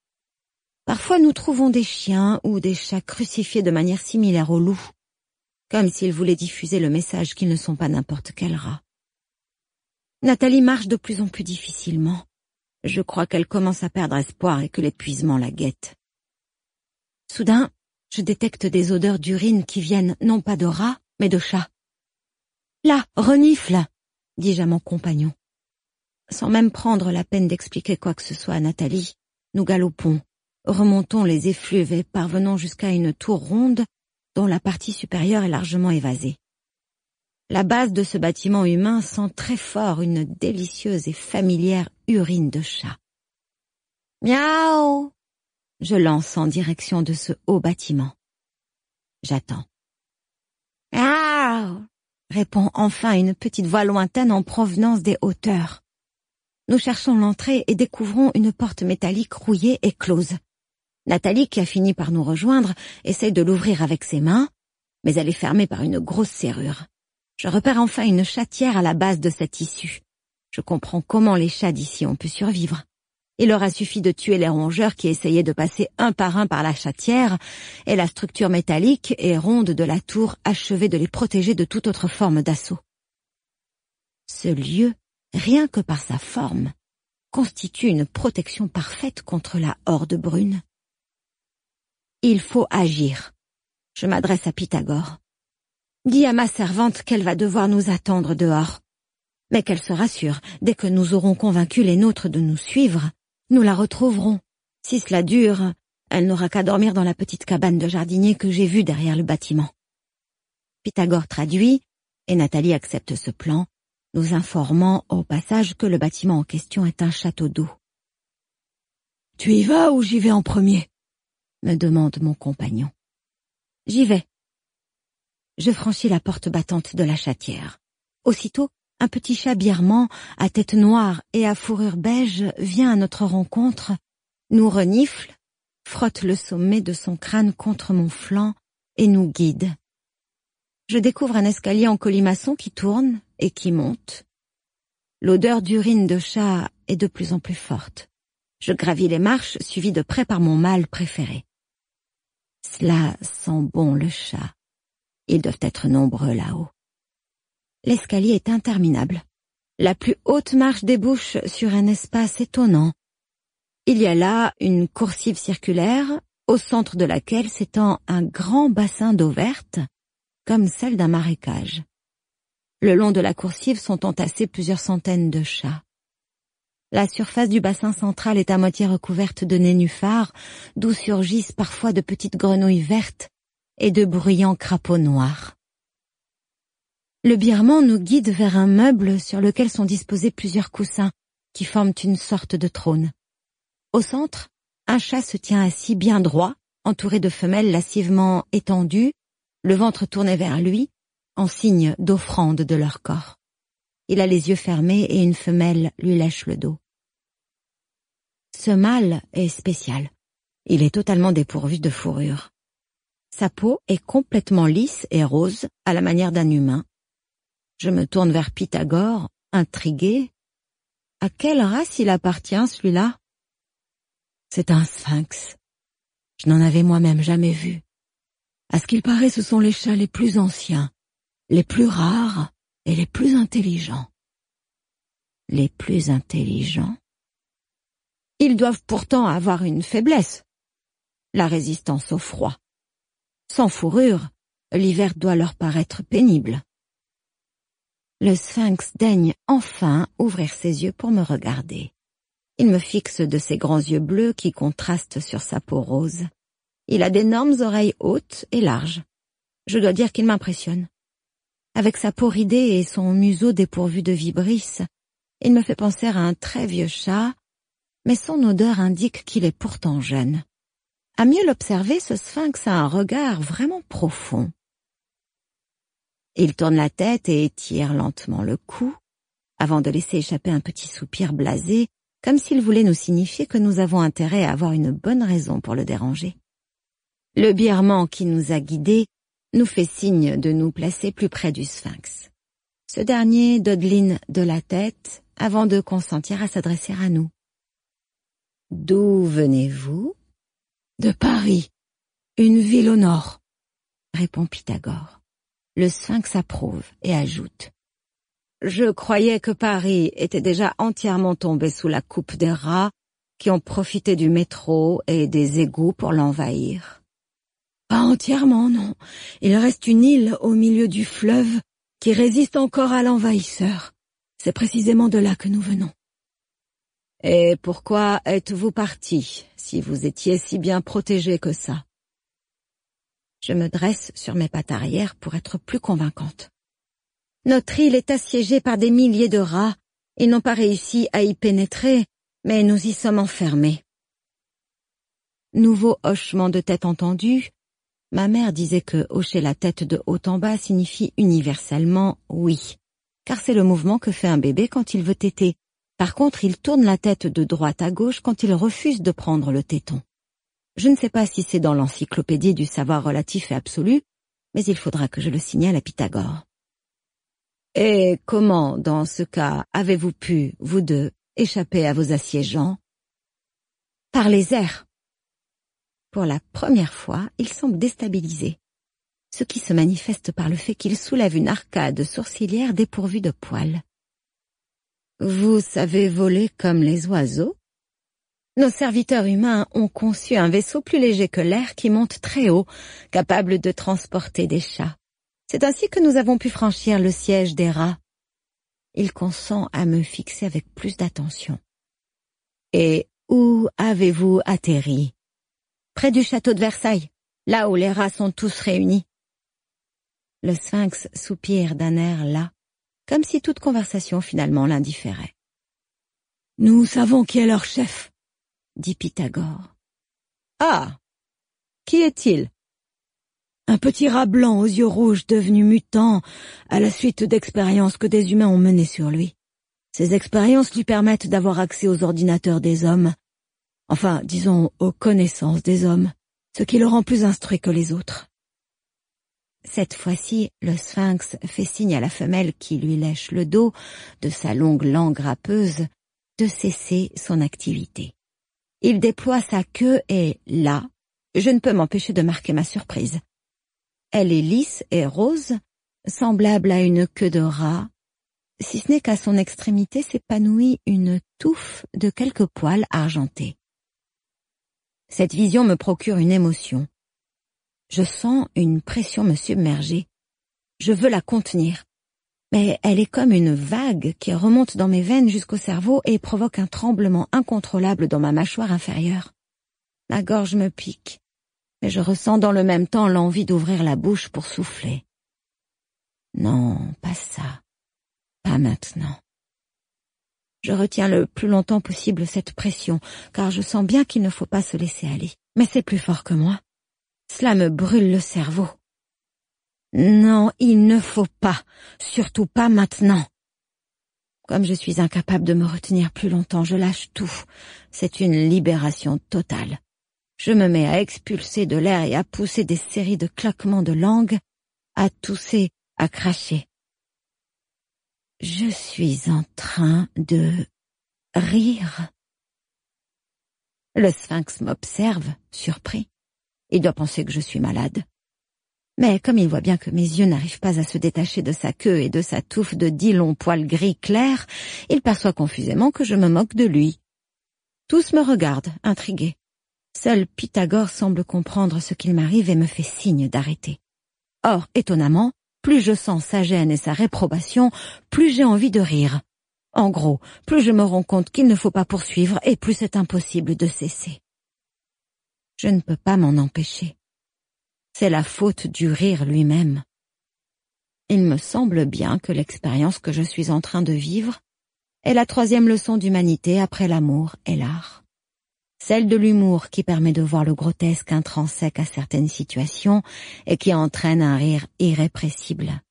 Parfois nous trouvons des chiens ou des chats crucifiés de manière similaire aux loups, comme s'ils voulaient diffuser le message qu'ils ne sont pas n'importe quel rat. Nathalie marche de plus en plus difficilement. Je crois qu'elle commence à perdre espoir et que l'épuisement la guette. Soudain, je détecte des odeurs d'urine qui viennent non pas de rats, mais de chats. Là, renifle, dis-je à mon compagnon. Sans même prendre la peine d'expliquer quoi que ce soit à Nathalie, nous galopons, remontons les effluves et parvenons jusqu'à une tour ronde dont la partie supérieure est largement évasée. La base de ce bâtiment humain sent très fort une délicieuse et familière urine de chat. Miaou Je lance en direction de ce haut bâtiment. J'attends. Miaou répond enfin une petite voix lointaine en provenance des hauteurs. Nous cherchons l'entrée et découvrons une porte métallique rouillée et close. Nathalie, qui a fini par nous rejoindre, essaye de l'ouvrir avec ses mains, mais elle est fermée par une grosse serrure. Je repère enfin une chatière à la base de cette issue. Je comprends comment les chats d'ici ont pu survivre. Il leur a suffi de tuer les rongeurs qui essayaient de passer un par un par la chatière, et la structure métallique et ronde de la tour achevait de les protéger de toute autre forme d'assaut. Ce lieu, rien que par sa forme, constitue une protection parfaite contre la horde brune. Il faut agir. Je m'adresse à Pythagore. Dis à ma servante qu'elle va devoir nous attendre dehors. Mais qu'elle se rassure, dès que nous aurons convaincu les nôtres de nous suivre, nous la retrouverons. Si cela dure, elle n'aura qu'à dormir dans la petite cabane de jardinier que j'ai vue derrière le bâtiment. Pythagore traduit, et Nathalie accepte ce plan, nous informant au passage que le bâtiment en question est un château d'eau. Tu y vas ou j'y vais en premier? Me demande mon compagnon. J'y vais, je franchis la porte battante de la chatière. Aussitôt, un petit chat birman, à tête noire et à fourrure beige, vient à notre rencontre, nous renifle, frotte le sommet de son crâne contre mon flanc et nous guide. Je découvre un escalier en colimaçon qui tourne et qui monte. L'odeur d'urine de chat est de plus en plus forte. Je gravis les marches, suivi de près par mon mâle préféré. Cela sent bon le chat. Ils doivent être nombreux là-haut. L'escalier est interminable. La plus haute marche débouche sur un espace étonnant. Il y a là une coursive circulaire, au centre de laquelle s'étend un grand bassin d'eau verte, comme celle d'un marécage. Le long de la coursive sont entassés plusieurs centaines de chats. La surface du bassin central est à moitié recouverte de nénuphars, d'où surgissent parfois de petites grenouilles vertes et de bruyants crapauds noirs. Le birman nous guide vers un meuble sur lequel sont disposés plusieurs coussins qui forment une sorte de trône. Au centre, un chat se tient assis bien droit, entouré de femelles lascivement étendues, le ventre tourné vers lui, en signe d'offrande de leur corps. Il a les yeux fermés et une femelle lui lèche le dos. Ce mâle est spécial. Il est totalement dépourvu de fourrure. Sa peau est complètement lisse et rose, à la manière d'un humain. Je me tourne vers Pythagore, intrigué. À quelle race il appartient, celui-là? C'est un sphinx. Je n'en avais moi-même jamais vu. À ce qu'il paraît, ce sont les chats les plus anciens, les plus rares et les plus intelligents. Les plus intelligents Ils doivent pourtant avoir une faiblesse. La résistance au froid. Sans fourrure, l'hiver doit leur paraître pénible. Le sphinx daigne enfin ouvrir ses yeux pour me regarder. Il me fixe de ses grands yeux bleus qui contrastent sur sa peau rose. Il a d'énormes oreilles hautes et larges. Je dois dire qu'il m'impressionne. Avec sa peau ridée et son museau dépourvu de vibrisses, il me fait penser à un très vieux chat, mais son odeur indique qu'il est pourtant jeune. À mieux l'observer, ce sphinx a un regard vraiment profond. Il tourne la tête et étire lentement le cou, avant de laisser échapper un petit soupir blasé, comme s'il voulait nous signifier que nous avons intérêt à avoir une bonne raison pour le déranger. Le birman qui nous a guidés nous fait signe de nous placer plus près du sphinx. Ce dernier dodeline de la tête avant de consentir à s'adresser à nous. D'où venez-vous? De Paris, une ville au nord, répond Pythagore. Le sphinx approuve et ajoute. Je croyais que Paris était déjà entièrement tombé sous la coupe des rats qui ont profité du métro et des égouts pour l'envahir. Pas entièrement, non. Il reste une île au milieu du fleuve qui résiste encore à l'envahisseur. C'est précisément de là que nous venons. Et pourquoi êtes-vous parti, si vous étiez si bien protégé que ça? Je me dresse sur mes pattes arrière pour être plus convaincante. Notre île est assiégée par des milliers de rats. Ils n'ont pas réussi à y pénétrer, mais nous y sommes enfermés. Nouveau hochement de tête entendu, ma mère disait que hocher la tête de haut en bas signifie universellement oui car c'est le mouvement que fait un bébé quand il veut téter. Par contre, il tourne la tête de droite à gauche quand il refuse de prendre le téton. Je ne sais pas si c'est dans l'encyclopédie du savoir relatif et absolu, mais il faudra que je le signale à Pythagore. Et comment, dans ce cas, avez-vous pu, vous deux, échapper à vos assiégeants? Par les airs. Pour la première fois, il semble déstabilisé ce qui se manifeste par le fait qu'il soulève une arcade sourcilière dépourvue de poils. Vous savez voler comme les oiseaux? Nos serviteurs humains ont conçu un vaisseau plus léger que l'air qui monte très haut, capable de transporter des chats. C'est ainsi que nous avons pu franchir le siège des rats. Il consent à me fixer avec plus d'attention. Et où avez-vous atterri? Près du château de Versailles, là où les rats sont tous réunis. Le sphinx soupire d'un air là, comme si toute conversation finalement l'indifférait. Nous savons qui est leur chef, dit Pythagore. Ah. Qui est-il? Un petit rat blanc aux yeux rouges devenu mutant à la suite d'expériences que des humains ont menées sur lui. Ces expériences lui permettent d'avoir accès aux ordinateurs des hommes, enfin, disons, aux connaissances des hommes, ce qui le rend plus instruit que les autres. Cette fois-ci, le sphinx fait signe à la femelle qui lui lèche le dos de sa longue langue râpeuse de cesser son activité. Il déploie sa queue et, là, je ne peux m'empêcher de marquer ma surprise. Elle est lisse et rose, semblable à une queue de rat, si ce n'est qu'à son extrémité s'épanouit une touffe de quelques poils argentés. Cette vision me procure une émotion. Je sens une pression me submerger. Je veux la contenir. Mais elle est comme une vague qui remonte dans mes veines jusqu'au cerveau et provoque un tremblement incontrôlable dans ma mâchoire inférieure. Ma gorge me pique, mais je ressens dans le même temps l'envie d'ouvrir la bouche pour souffler. Non, pas ça. Pas maintenant. Je retiens le plus longtemps possible cette pression, car je sens bien qu'il ne faut pas se laisser aller. Mais c'est plus fort que moi. Cela me brûle le cerveau. Non, il ne faut pas, surtout pas maintenant. Comme je suis incapable de me retenir plus longtemps, je lâche tout. C'est une libération totale. Je me mets à expulser de l'air et à pousser des séries de claquements de langue, à tousser, à cracher. Je suis en train de rire. Le sphinx m'observe, surpris. Il doit penser que je suis malade. Mais comme il voit bien que mes yeux n'arrivent pas à se détacher de sa queue et de sa touffe de dix longs poils gris clairs, il perçoit confusément que je me moque de lui. Tous me regardent, intrigués. Seul Pythagore semble comprendre ce qu'il m'arrive et me fait signe d'arrêter. Or, étonnamment, plus je sens sa gêne et sa réprobation, plus j'ai envie de rire. En gros, plus je me rends compte qu'il ne faut pas poursuivre et plus c'est impossible de cesser. Je ne peux pas m'en empêcher. C'est la faute du rire lui-même. Il me semble bien que l'expérience que je suis en train de vivre est la troisième leçon d'humanité après l'amour et l'art. Celle de l'humour qui permet de voir le grotesque intrinsèque à certaines situations et qui entraîne un rire irrépressible.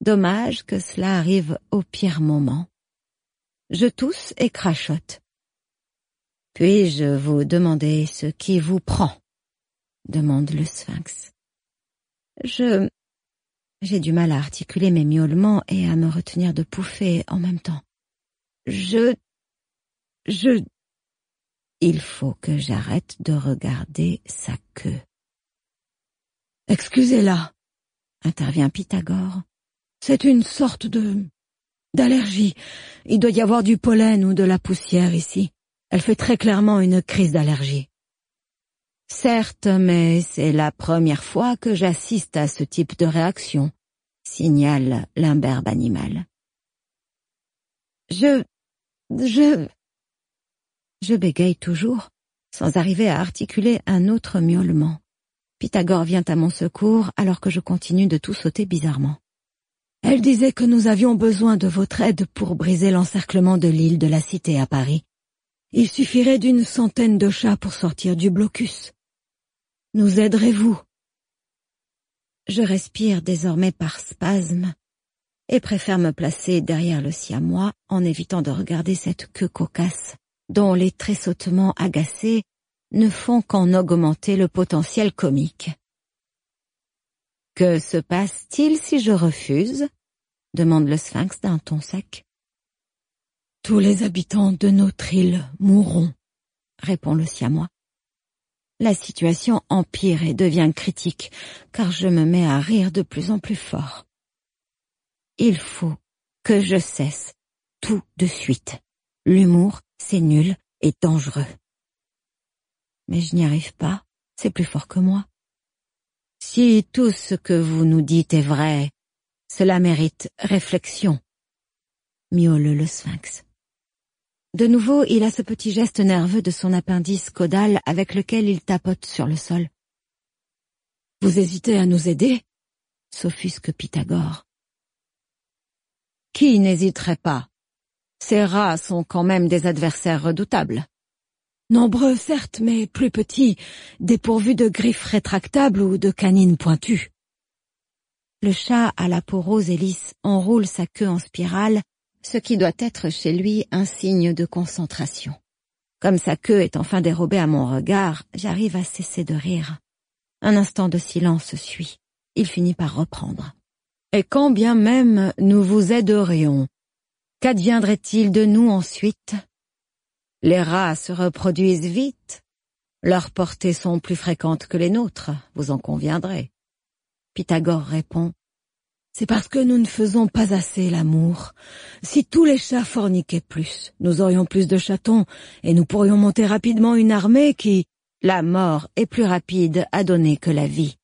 Dommage que cela arrive au pire moment. Je tousse et crachote. Puis-je vous demander ce qui vous prend? demande le sphinx. Je... J'ai du mal à articuler mes miaulements et à me retenir de pouffer en même temps. Je... Je... Il faut que j'arrête de regarder sa queue. Excusez-la, intervient Pythagore. C'est une sorte de d'allergie. Il doit y avoir du pollen ou de la poussière ici. Elle fait très clairement une crise d'allergie. Certes, mais c'est la première fois que j'assiste à ce type de réaction, signale l'imberbe animal. Je... je... Je bégaye toujours, sans arriver à articuler un autre miaulement. Pythagore vient à mon secours alors que je continue de tout sauter bizarrement. Elle disait que nous avions besoin de votre aide pour briser l'encerclement de l'île de la Cité à Paris. Il suffirait d'une centaine de chats pour sortir du blocus. Nous aiderez-vous? Je respire désormais par spasme et préfère me placer derrière le siamois en évitant de regarder cette queue cocasse dont les tressautements agacés ne font qu'en augmenter le potentiel comique. Que se passe-t-il si je refuse? demande le sphinx d'un ton sec. Tous les habitants de notre île mourront, répond le siamois. La situation empire et devient critique, car je me mets à rire de plus en plus fort. Il faut que je cesse tout de suite. L'humour, c'est nul et dangereux. Mais je n'y arrive pas, c'est plus fort que moi. Si tout ce que vous nous dites est vrai, cela mérite réflexion, miaule le sphinx. De nouveau, il a ce petit geste nerveux de son appendice caudal avec lequel il tapote sur le sol. Vous hésitez à nous aider? S'offusque Pythagore. Qui n'hésiterait pas? Ces rats sont quand même des adversaires redoutables. Nombreux, certes, mais plus petits, dépourvus de griffes rétractables ou de canines pointues. Le chat à la peau rose et lisse enroule sa queue en spirale, ce qui doit être chez lui un signe de concentration. Comme sa queue est enfin dérobée à mon regard, j'arrive à cesser de rire. Un instant de silence suit. Il finit par reprendre. Et quand bien même nous vous aiderions, qu'adviendrait-il de nous ensuite? Les rats se reproduisent vite. Leurs portées sont plus fréquentes que les nôtres, vous en conviendrez. Pythagore répond. C'est parce que nous ne faisons pas assez l'amour. Si tous les chats forniquaient plus, nous aurions plus de chatons, et nous pourrions monter rapidement une armée qui... La mort est plus rapide à donner que la vie.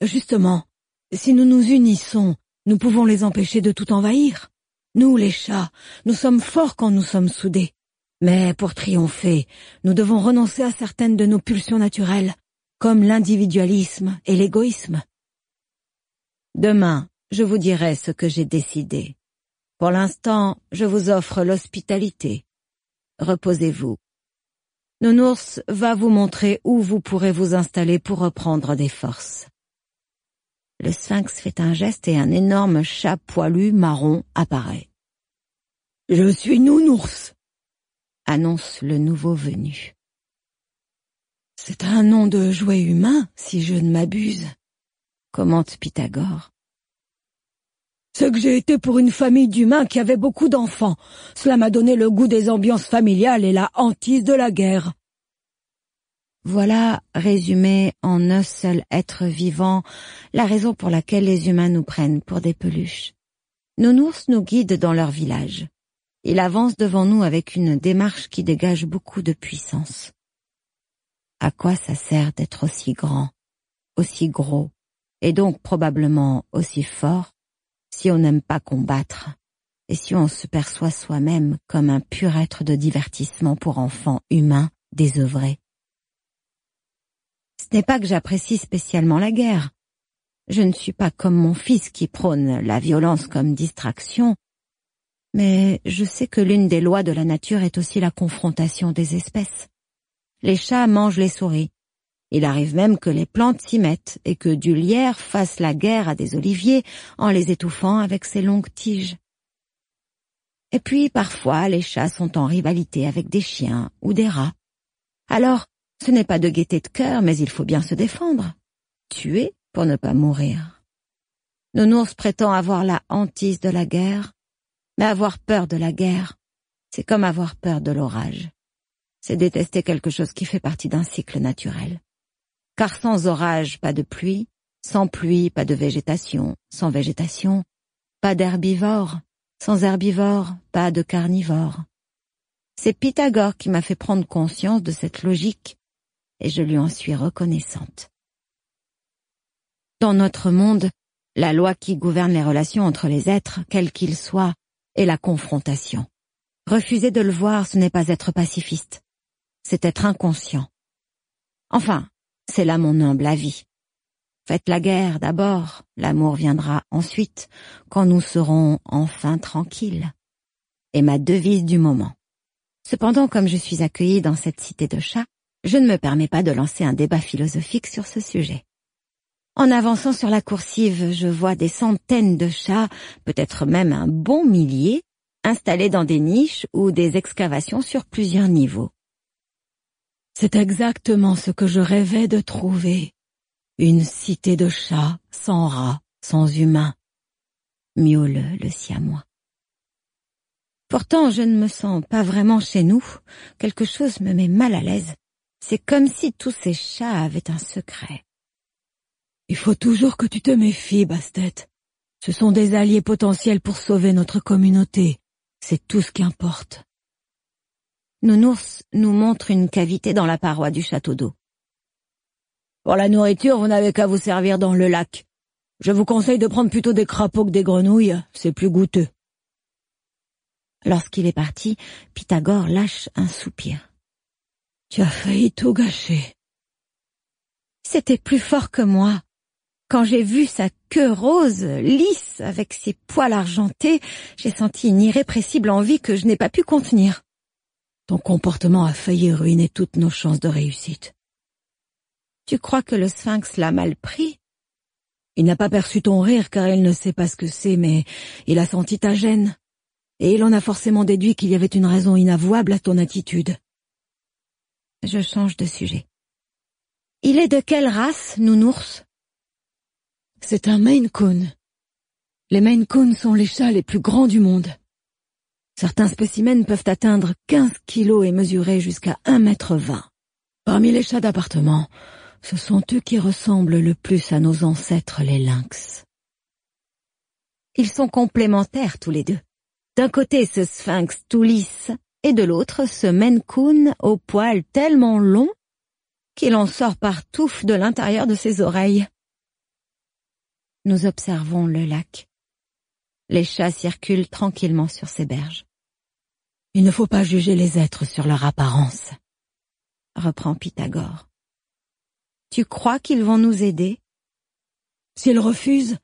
Justement, si nous nous unissons, nous pouvons les empêcher de tout envahir. Nous, les chats, nous sommes forts quand nous sommes soudés. Mais pour triompher, nous devons renoncer à certaines de nos pulsions naturelles, comme l'individualisme et l'égoïsme. Demain, je vous dirai ce que j'ai décidé. Pour l'instant, je vous offre l'hospitalité. Reposez-vous. Nounours va vous montrer où vous pourrez vous installer pour reprendre des forces. Le sphinx fait un geste et un énorme chat poilu marron apparaît. Je suis Nounours, annonce le nouveau venu. C'est un nom de jouet humain, si je ne m'abuse, commente Pythagore. Ce que j'ai été pour une famille d'humains qui avait beaucoup d'enfants. Cela m'a donné le goût des ambiances familiales et la hantise de la guerre. Voilà, résumé en un seul être vivant, la raison pour laquelle les humains nous prennent pour des peluches. Nos ours nous guident dans leur village. Il avance devant nous avec une démarche qui dégage beaucoup de puissance. À quoi ça sert d'être aussi grand, aussi gros, et donc probablement aussi fort, si on n'aime pas combattre et si on se perçoit soi-même comme un pur être de divertissement pour enfants humains désœuvrés? Ce n'est pas que j'apprécie spécialement la guerre. Je ne suis pas comme mon fils qui prône la violence comme distraction, mais je sais que l'une des lois de la nature est aussi la confrontation des espèces. Les chats mangent les souris. Il arrive même que les plantes s'y mettent et que du lierre fasse la guerre à des oliviers en les étouffant avec ses longues tiges. Et puis parfois les chats sont en rivalité avec des chiens ou des rats. Alors, ce n'est pas de gaieté de cœur, mais il faut bien se défendre. Tuer pour ne pas mourir. Nounours prétend avoir la hantise de la guerre, mais avoir peur de la guerre, c'est comme avoir peur de l'orage. C'est détester quelque chose qui fait partie d'un cycle naturel. Car sans orage, pas de pluie, sans pluie, pas de végétation, sans végétation, pas d'herbivores, sans herbivores, pas de carnivores. C'est Pythagore qui m'a fait prendre conscience de cette logique, et je lui en suis reconnaissante. Dans notre monde, la loi qui gouverne les relations entre les êtres, quels qu'ils soient, est la confrontation. Refuser de le voir, ce n'est pas être pacifiste, c'est être inconscient. Enfin, c'est là mon humble avis. Faites la guerre d'abord, l'amour viendra ensuite, quand nous serons enfin tranquilles. Et ma devise du moment. Cependant, comme je suis accueillie dans cette cité de chats, je ne me permets pas de lancer un débat philosophique sur ce sujet. En avançant sur la coursive, je vois des centaines de chats, peut-être même un bon millier, installés dans des niches ou des excavations sur plusieurs niveaux. C'est exactement ce que je rêvais de trouver. Une cité de chats, sans rats, sans humains. Miaule le siamois. Pourtant, je ne me sens pas vraiment chez nous. Quelque chose me met mal à l'aise. C'est comme si tous ces chats avaient un secret. Il faut toujours que tu te méfies, Bastet. Ce sont des alliés potentiels pour sauver notre communauté. C'est tout ce qui importe. Nounours nous montre une cavité dans la paroi du château d'eau. Pour la nourriture, vous n'avez qu'à vous servir dans le lac. Je vous conseille de prendre plutôt des crapauds que des grenouilles, c'est plus goûteux. Lorsqu'il est parti, Pythagore lâche un soupir. Tu as failli tout gâcher. C'était plus fort que moi. Quand j'ai vu sa queue rose, lisse, avec ses poils argentés, j'ai senti une irrépressible envie que je n'ai pas pu contenir. Ton comportement a failli ruiner toutes nos chances de réussite. Tu crois que le sphinx l'a mal pris? Il n'a pas perçu ton rire car il ne sait pas ce que c'est, mais il a senti ta gêne. Et il en a forcément déduit qu'il y avait une raison inavouable à ton attitude. Je change de sujet. Il est de quelle race, nounours? C'est un Maine Coon. Les Maine Coon sont les chats les plus grands du monde. Certains spécimens peuvent atteindre 15 kilos et mesurer jusqu'à 1 mètre 20. Parmi les chats d'appartement, ce sont eux qui ressemblent le plus à nos ancêtres les lynx. Ils sont complémentaires tous les deux. D'un côté ce sphinx tout lisse, et de l'autre ce Coon au poil tellement long qu'il en sort par touffe de l'intérieur de ses oreilles. Nous observons le lac. Les chats circulent tranquillement sur ses berges. Il ne faut pas juger les êtres sur leur apparence, reprend Pythagore. Tu crois qu'ils vont nous aider? S'ils refusent,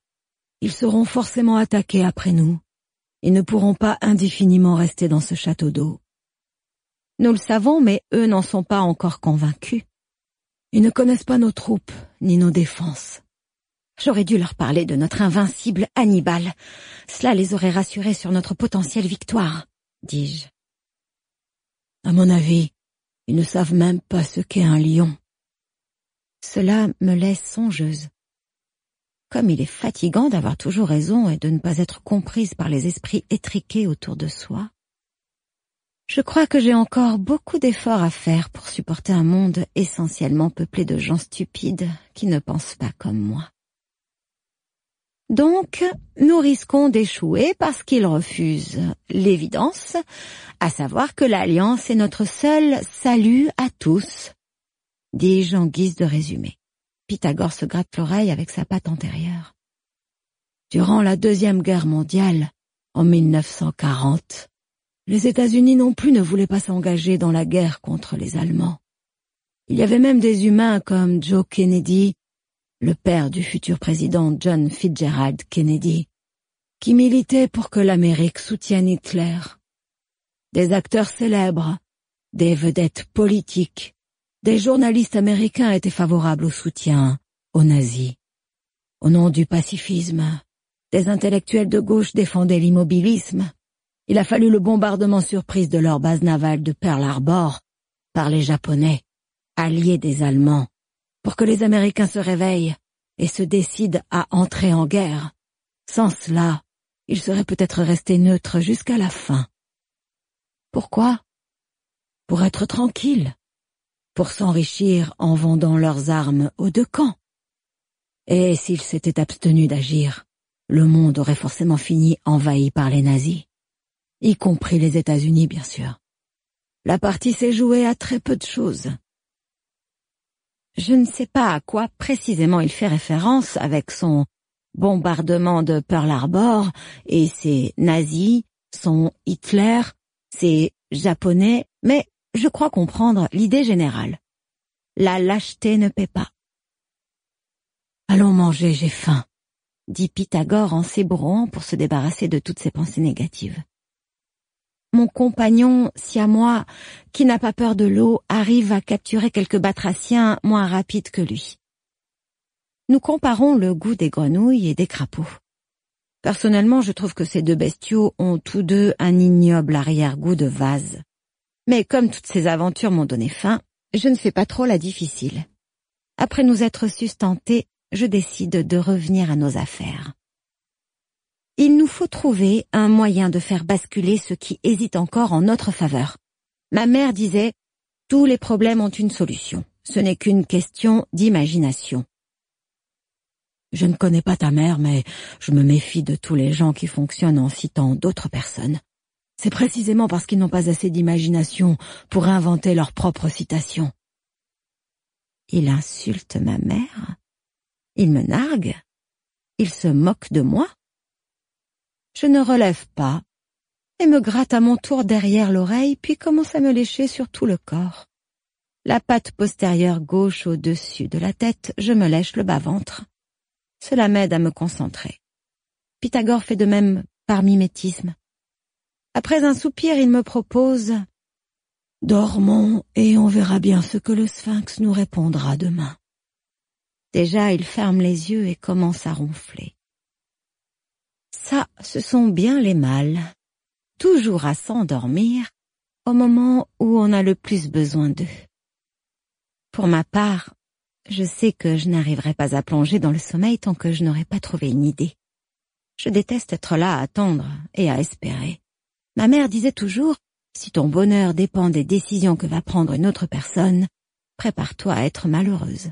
ils seront forcément attaqués après nous. Ils ne pourront pas indéfiniment rester dans ce château d'eau. Nous le savons, mais eux n'en sont pas encore convaincus. Ils ne connaissent pas nos troupes, ni nos défenses. J'aurais dû leur parler de notre invincible Hannibal. Cela les aurait rassurés sur notre potentielle victoire, dis-je. À mon avis, ils ne savent même pas ce qu'est un lion. Cela me laisse songeuse. Comme il est fatigant d'avoir toujours raison et de ne pas être comprise par les esprits étriqués autour de soi. Je crois que j'ai encore beaucoup d'efforts à faire pour supporter un monde essentiellement peuplé de gens stupides qui ne pensent pas comme moi. Donc, nous risquons d'échouer parce qu'ils refusent l'évidence, à savoir que l'alliance est notre seul salut à tous dis-je en guise de résumé. Pythagore se gratte l'oreille avec sa patte antérieure. Durant la Deuxième Guerre mondiale, En 1940, les États-Unis non plus ne voulaient pas s'engager dans la guerre contre les Allemands. Il y avait même des humains comme Joe Kennedy, le père du futur président John Fitzgerald Kennedy, qui militaient pour que l'Amérique soutienne Hitler. Des acteurs célèbres, des vedettes politiques, des journalistes américains étaient favorables au soutien aux nazis. Au nom du pacifisme, des intellectuels de gauche défendaient l'immobilisme. Il a fallu le bombardement surprise de leur base navale de Pearl Harbor par les Japonais, alliés des Allemands, pour que les Américains se réveillent et se décident à entrer en guerre. Sans cela, ils seraient peut-être restés neutres jusqu'à la fin. Pourquoi? Pour être tranquilles, pour s'enrichir en vendant leurs armes aux deux camps. Et s'ils s'étaient abstenus d'agir, le monde aurait forcément fini envahi par les nazis, y compris les États-Unis bien sûr. La partie s'est jouée à très peu de choses. Je ne sais pas à quoi précisément il fait référence avec son bombardement de Pearl Harbor et ses nazis, son Hitler, ses japonais, mais je crois comprendre l'idée générale. La lâcheté ne paie pas. Allons manger, j'ai faim, dit Pythagore en s'ébrouant pour se débarrasser de toutes ses pensées négatives. Mon compagnon siamois, qui n'a pas peur de l'eau, arrive à capturer quelques batraciens moins rapides que lui. Nous comparons le goût des grenouilles et des crapauds. Personnellement, je trouve que ces deux bestiaux ont tous deux un ignoble arrière-goût de vase. Mais comme toutes ces aventures m'ont donné faim, je ne fais pas trop la difficile. Après nous être sustentés, je décide de revenir à nos affaires. Il nous faut trouver un moyen de faire basculer ceux qui hésitent encore en notre faveur. Ma mère disait, tous les problèmes ont une solution. Ce n'est qu'une question d'imagination. Je ne connais pas ta mère, mais je me méfie de tous les gens qui fonctionnent en citant d'autres personnes. C'est précisément parce qu'ils n'ont pas assez d'imagination pour inventer leurs propres citations. Il insulte ma mère Il me nargue Il se moque de moi Je ne relève pas et me gratte à mon tour derrière l'oreille, puis commence à me lécher sur tout le corps. La patte postérieure gauche au-dessus de la tête, je me lèche le bas-ventre. Cela m'aide à me concentrer. Pythagore fait de même par mimétisme. Après un soupir, il me propose Dormons et on verra bien ce que le sphinx nous répondra demain. Déjà, il ferme les yeux et commence à ronfler. Ça, ce sont bien les mâles, toujours à s'endormir au moment où on a le plus besoin d'eux. Pour ma part, je sais que je n'arriverai pas à plonger dans le sommeil tant que je n'aurai pas trouvé une idée. Je déteste être là à attendre et à espérer. Ma mère disait toujours, si ton bonheur dépend des décisions que va prendre une autre personne, prépare-toi à être malheureuse.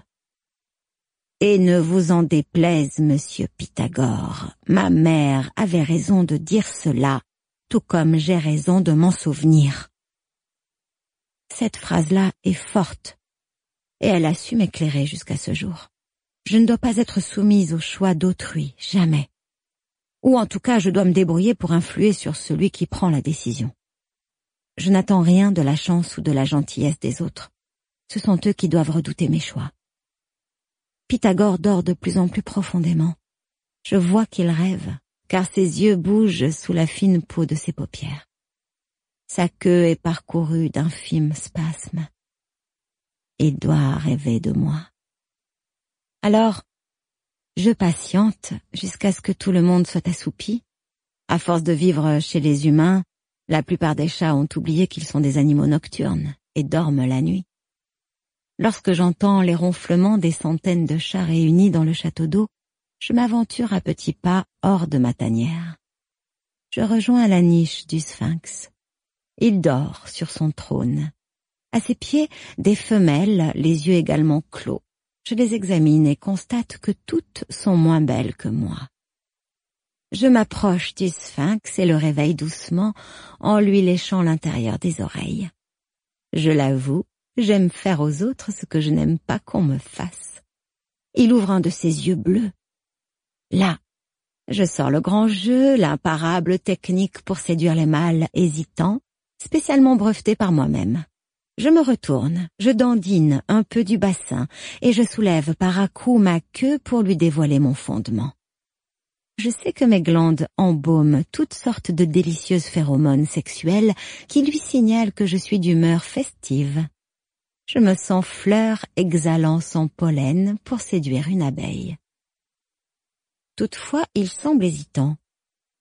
Et ne vous en déplaise, monsieur Pythagore, ma mère avait raison de dire cela, tout comme j'ai raison de m'en souvenir. Cette phrase-là est forte, et elle a su m'éclairer jusqu'à ce jour. Je ne dois pas être soumise au choix d'autrui, jamais ou en tout cas je dois me débrouiller pour influer sur celui qui prend la décision. Je n'attends rien de la chance ou de la gentillesse des autres. Ce sont eux qui doivent redouter mes choix. Pythagore dort de plus en plus profondément. Je vois qu'il rêve, car ses yeux bougent sous la fine peau de ses paupières. Sa queue est parcourue d'infimes spasmes. Il doit rêver de moi. Alors, je patiente jusqu'à ce que tout le monde soit assoupi. À force de vivre chez les humains, la plupart des chats ont oublié qu'ils sont des animaux nocturnes et dorment la nuit. Lorsque j'entends les ronflements des centaines de chats réunis dans le château d'eau, je m'aventure à petits pas hors de ma tanière. Je rejoins la niche du sphinx. Il dort sur son trône. À ses pieds, des femelles, les yeux également clos. Je les examine et constate que toutes sont moins belles que moi. Je m'approche du sphinx et le réveille doucement en lui léchant l'intérieur des oreilles. Je l'avoue, j'aime faire aux autres ce que je n'aime pas qu'on me fasse. Il ouvre un de ses yeux bleus. Là, Je sors le grand jeu, l'imparable technique pour séduire les mâles hésitants, spécialement breveté par moi-même. Je me retourne, je dandine un peu du bassin et je soulève par à coup ma queue pour lui dévoiler mon fondement. Je sais que mes glandes embaument toutes sortes de délicieuses phéromones sexuelles qui lui signalent que je suis d'humeur festive. Je me sens fleur exhalant son pollen pour séduire une abeille. Toutefois, il semble hésitant,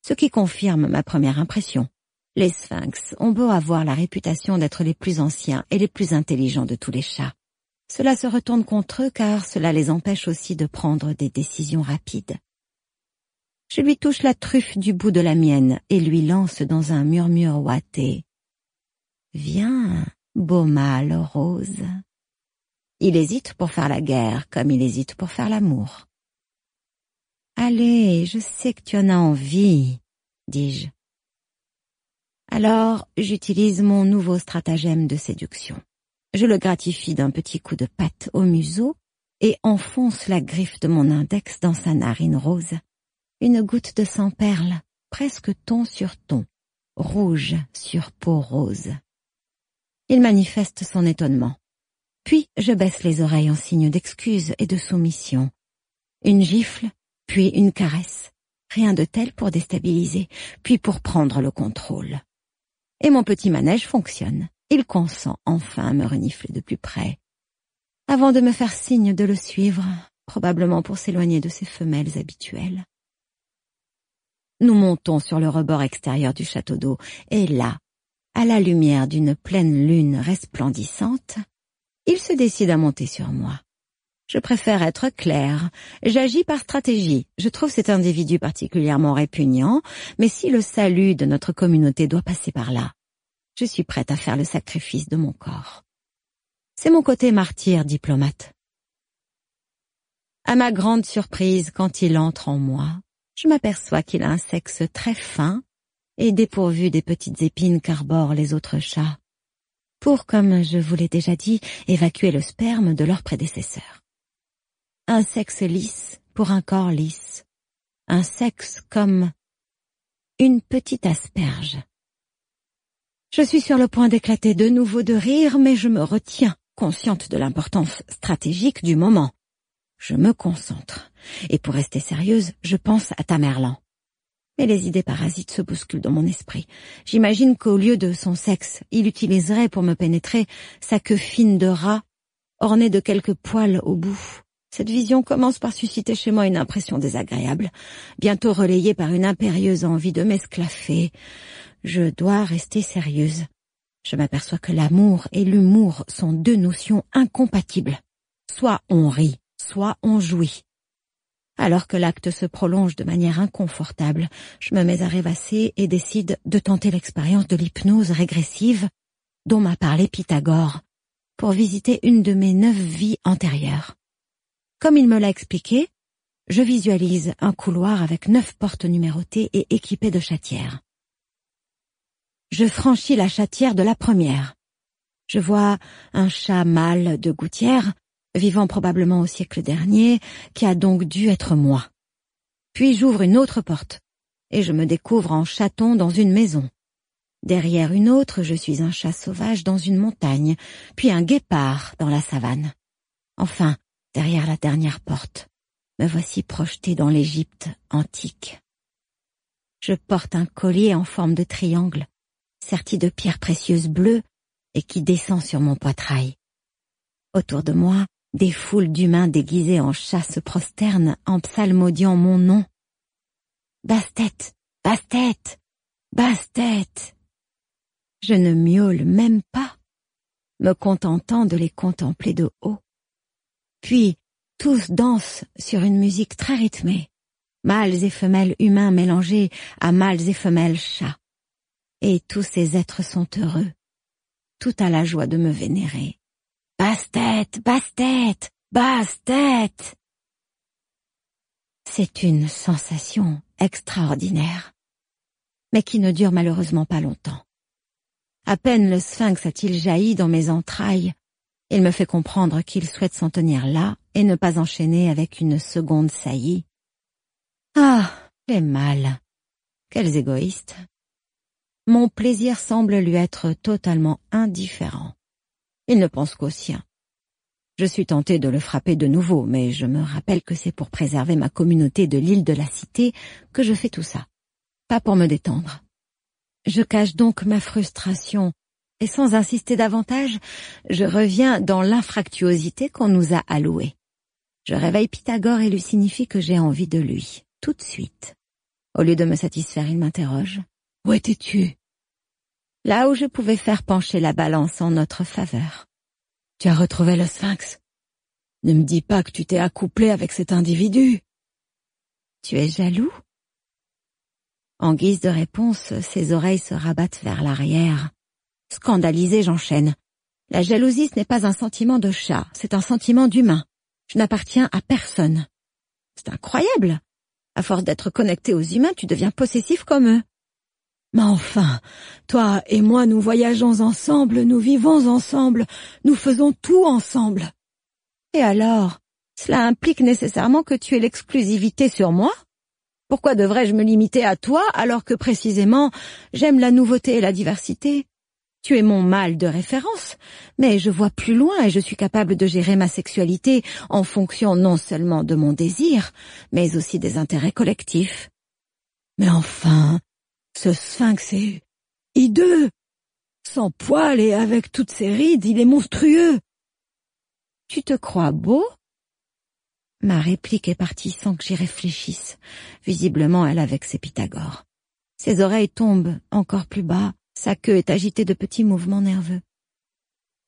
ce qui confirme ma première impression. Les sphinx ont beau avoir la réputation d'être les plus anciens et les plus intelligents de tous les chats. Cela se retourne contre eux car cela les empêche aussi de prendre des décisions rapides. Je lui touche la truffe du bout de la mienne et lui lance dans un murmure ouaté. Viens, beau rose. Il hésite pour faire la guerre comme il hésite pour faire l'amour. Allez, je sais que tu en as envie, dis-je. Alors, j'utilise mon nouveau stratagème de séduction. Je le gratifie d'un petit coup de patte au museau et enfonce la griffe de mon index dans sa narine rose. Une goutte de sang perle, presque ton sur ton, rouge sur peau rose. Il manifeste son étonnement. Puis je baisse les oreilles en signe d'excuse et de soumission. Une gifle, puis une caresse. Rien de tel pour déstabiliser, puis pour prendre le contrôle et mon petit manège fonctionne. Il consent enfin à me renifler de plus près, avant de me faire signe de le suivre, probablement pour s'éloigner de ses femelles habituelles. Nous montons sur le rebord extérieur du château d'eau, et là, à la lumière d'une pleine lune resplendissante, il se décide à monter sur moi. Je préfère être clair. J'agis par stratégie. Je trouve cet individu particulièrement répugnant, mais si le salut de notre communauté doit passer par là, je suis prête à faire le sacrifice de mon corps. C'est mon côté martyr diplomate. À ma grande surprise, quand il entre en moi, je m'aperçois qu'il a un sexe très fin et dépourvu des petites épines qu'arborent les autres chats, pour, comme je vous l'ai déjà dit, évacuer le sperme de leurs prédécesseurs. Un sexe lisse pour un corps lisse. Un sexe comme une petite asperge. Je suis sur le point d'éclater de nouveau de rire, mais je me retiens, consciente de l'importance stratégique du moment. Je me concentre. Et pour rester sérieuse, je pense à Tamerlan. Mais les idées parasites se bousculent dans mon esprit. J'imagine qu'au lieu de son sexe, il utiliserait pour me pénétrer sa queue fine de rat, ornée de quelques poils au bout. Cette vision commence par susciter chez moi une impression désagréable, bientôt relayée par une impérieuse envie de m'esclaffer. Je dois rester sérieuse. Je m'aperçois que l'amour et l'humour sont deux notions incompatibles. Soit on rit, soit on jouit. Alors que l'acte se prolonge de manière inconfortable, je me mets à rêvasser et décide de tenter l'expérience de l'hypnose régressive dont m'a parlé Pythagore pour visiter une de mes neuf vies antérieures. Comme il me l'a expliqué, je visualise un couloir avec neuf portes numérotées et équipées de chatières. Je franchis la chatière de la première. Je vois un chat mâle de gouttière, vivant probablement au siècle dernier, qui a donc dû être moi. Puis j'ouvre une autre porte, et je me découvre en chaton dans une maison. Derrière une autre, je suis un chat sauvage dans une montagne, puis un guépard dans la savane. Enfin, derrière la dernière porte. Me voici projeté dans l'Égypte antique. Je porte un collier en forme de triangle, serti de pierres précieuses bleues et qui descend sur mon poitrail. Autour de moi, des foules d'humains déguisés en chats se prosternent en psalmodiant mon nom. Bastet, Bastet, Bastet. Je ne miaule même pas, me contentant de les contempler de haut. Puis, tous dansent sur une musique très rythmée, mâles et femelles humains mélangés à mâles et femelles chats. Et tous ces êtres sont heureux, tout à la joie de me vénérer. Basse-tête, basse-tête, basse-tête C'est une sensation extraordinaire, mais qui ne dure malheureusement pas longtemps. À peine le sphinx a-t-il jailli dans mes entrailles il me fait comprendre qu'il souhaite s'en tenir là et ne pas enchaîner avec une seconde saillie. Ah, Les mâles. Quels égoïstes. Mon plaisir semble lui être totalement indifférent. Il ne pense qu'au sien. Je suis tenté de le frapper de nouveau, mais je me rappelle que c'est pour préserver ma communauté de l'île de la Cité que je fais tout ça, pas pour me détendre. Je cache donc ma frustration, et sans insister davantage, je reviens dans l'infractuosité qu'on nous a allouée. Je réveille Pythagore et lui signifie que j'ai envie de lui, tout de suite. Au lieu de me satisfaire, il m'interroge. Où étais-tu? Là où je pouvais faire pencher la balance en notre faveur. Tu as retrouvé le sphinx. Ne me dis pas que tu t'es accouplé avec cet individu. Tu es jaloux En guise de réponse, ses oreilles se rabattent vers l'arrière. Scandalisé, j'enchaîne. La jalousie, ce n'est pas un sentiment de chat, c'est un sentiment d'humain. Je n'appartiens à personne. C'est incroyable. À force d'être connecté aux humains, tu deviens possessif comme eux. Mais enfin, toi et moi nous voyageons ensemble, nous vivons ensemble, nous faisons tout ensemble. Et alors, cela implique nécessairement que tu aies l'exclusivité sur moi? Pourquoi devrais-je me limiter à toi alors que précisément j'aime la nouveauté et la diversité? Tu es mon mal de référence, mais je vois plus loin et je suis capable de gérer ma sexualité en fonction non seulement de mon désir, mais aussi des intérêts collectifs. Mais enfin, ce sphinx est hideux. Sans poils et avec toutes ses rides, il est monstrueux. Tu te crois beau? Ma réplique est partie sans que j'y réfléchisse. Visiblement, elle avec ses Pythagore. Ses oreilles tombent encore plus bas, sa queue est agitée de petits mouvements nerveux.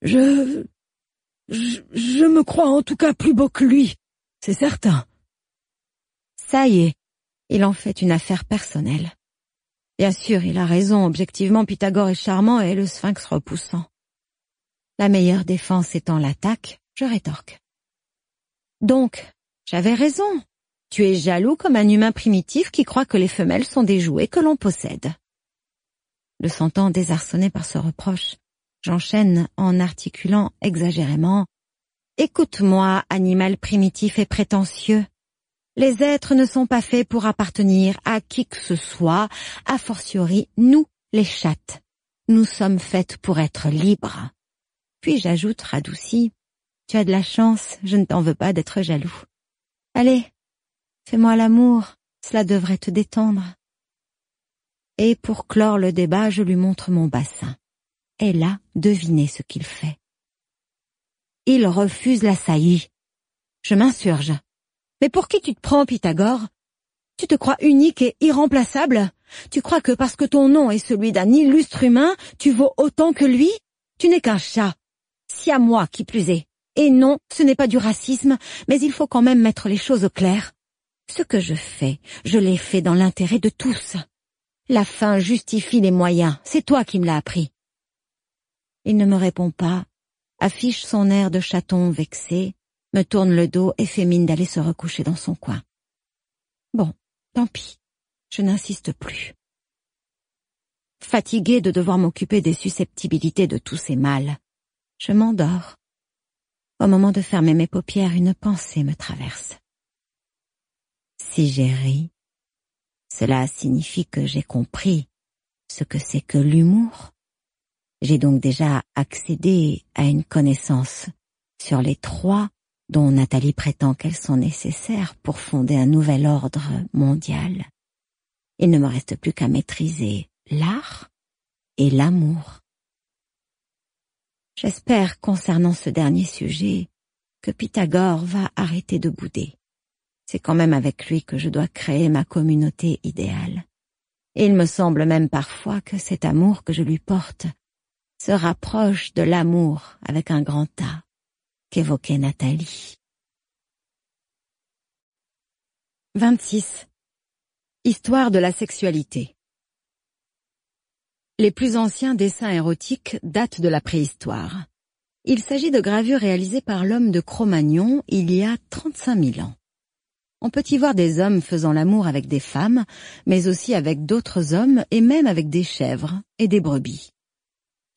Je... je... je me crois en tout cas plus beau que lui, c'est certain. Ça y est, il en fait une affaire personnelle. Bien sûr, il a raison, objectivement Pythagore est charmant et le sphinx repoussant. La meilleure défense étant l'attaque, je rétorque. Donc, j'avais raison. Tu es jaloux comme un humain primitif qui croit que les femelles sont des jouets que l'on possède. Le sentant désarçonné par ce reproche, j'enchaîne en articulant exagérément. Écoute-moi, animal primitif et prétentieux. Les êtres ne sont pas faits pour appartenir à qui que ce soit, a fortiori nous, les chattes. Nous sommes faites pour être libres. Puis j'ajoute radouci, tu as de la chance, je ne t'en veux pas d'être jaloux. Allez, fais-moi l'amour, cela devrait te détendre. Et pour clore le débat, je lui montre mon bassin. Et là, devinez ce qu'il fait. Il refuse la saillie. Je m'insurge. Mais pour qui tu te prends, Pythagore? Tu te crois unique et irremplaçable? Tu crois que parce que ton nom est celui d'un illustre humain, tu vaux autant que lui? Tu n'es qu'un chat. Si à moi, qui plus est. Et non, ce n'est pas du racisme, mais il faut quand même mettre les choses au clair. Ce que je fais, je l'ai fait dans l'intérêt de tous. La fin justifie les moyens, c'est toi qui me l'as appris. Il ne me répond pas, affiche son air de chaton vexé, me tourne le dos et fait mine d'aller se recoucher dans son coin. Bon, tant pis, je n'insiste plus. Fatigué de devoir m'occuper des susceptibilités de tous ces mâles, je m'endors. Au moment de fermer mes paupières, une pensée me traverse. Si j'ai ri, cela signifie que j'ai compris ce que c'est que l'humour. J'ai donc déjà accédé à une connaissance sur les trois dont Nathalie prétend qu'elles sont nécessaires pour fonder un nouvel ordre mondial. Il ne me reste plus qu'à maîtriser l'art et l'amour. J'espère, concernant ce dernier sujet, que Pythagore va arrêter de bouder. C'est quand même avec lui que je dois créer ma communauté idéale. Il me semble même parfois que cet amour que je lui porte se rapproche de l'amour avec un grand A qu'évoquait Nathalie. 26. Histoire de la sexualité. Les plus anciens dessins érotiques datent de la préhistoire. Il s'agit de gravures réalisées par l'homme de Cro-Magnon il y a 35 000 ans. On peut y voir des hommes faisant l'amour avec des femmes, mais aussi avec d'autres hommes et même avec des chèvres et des brebis.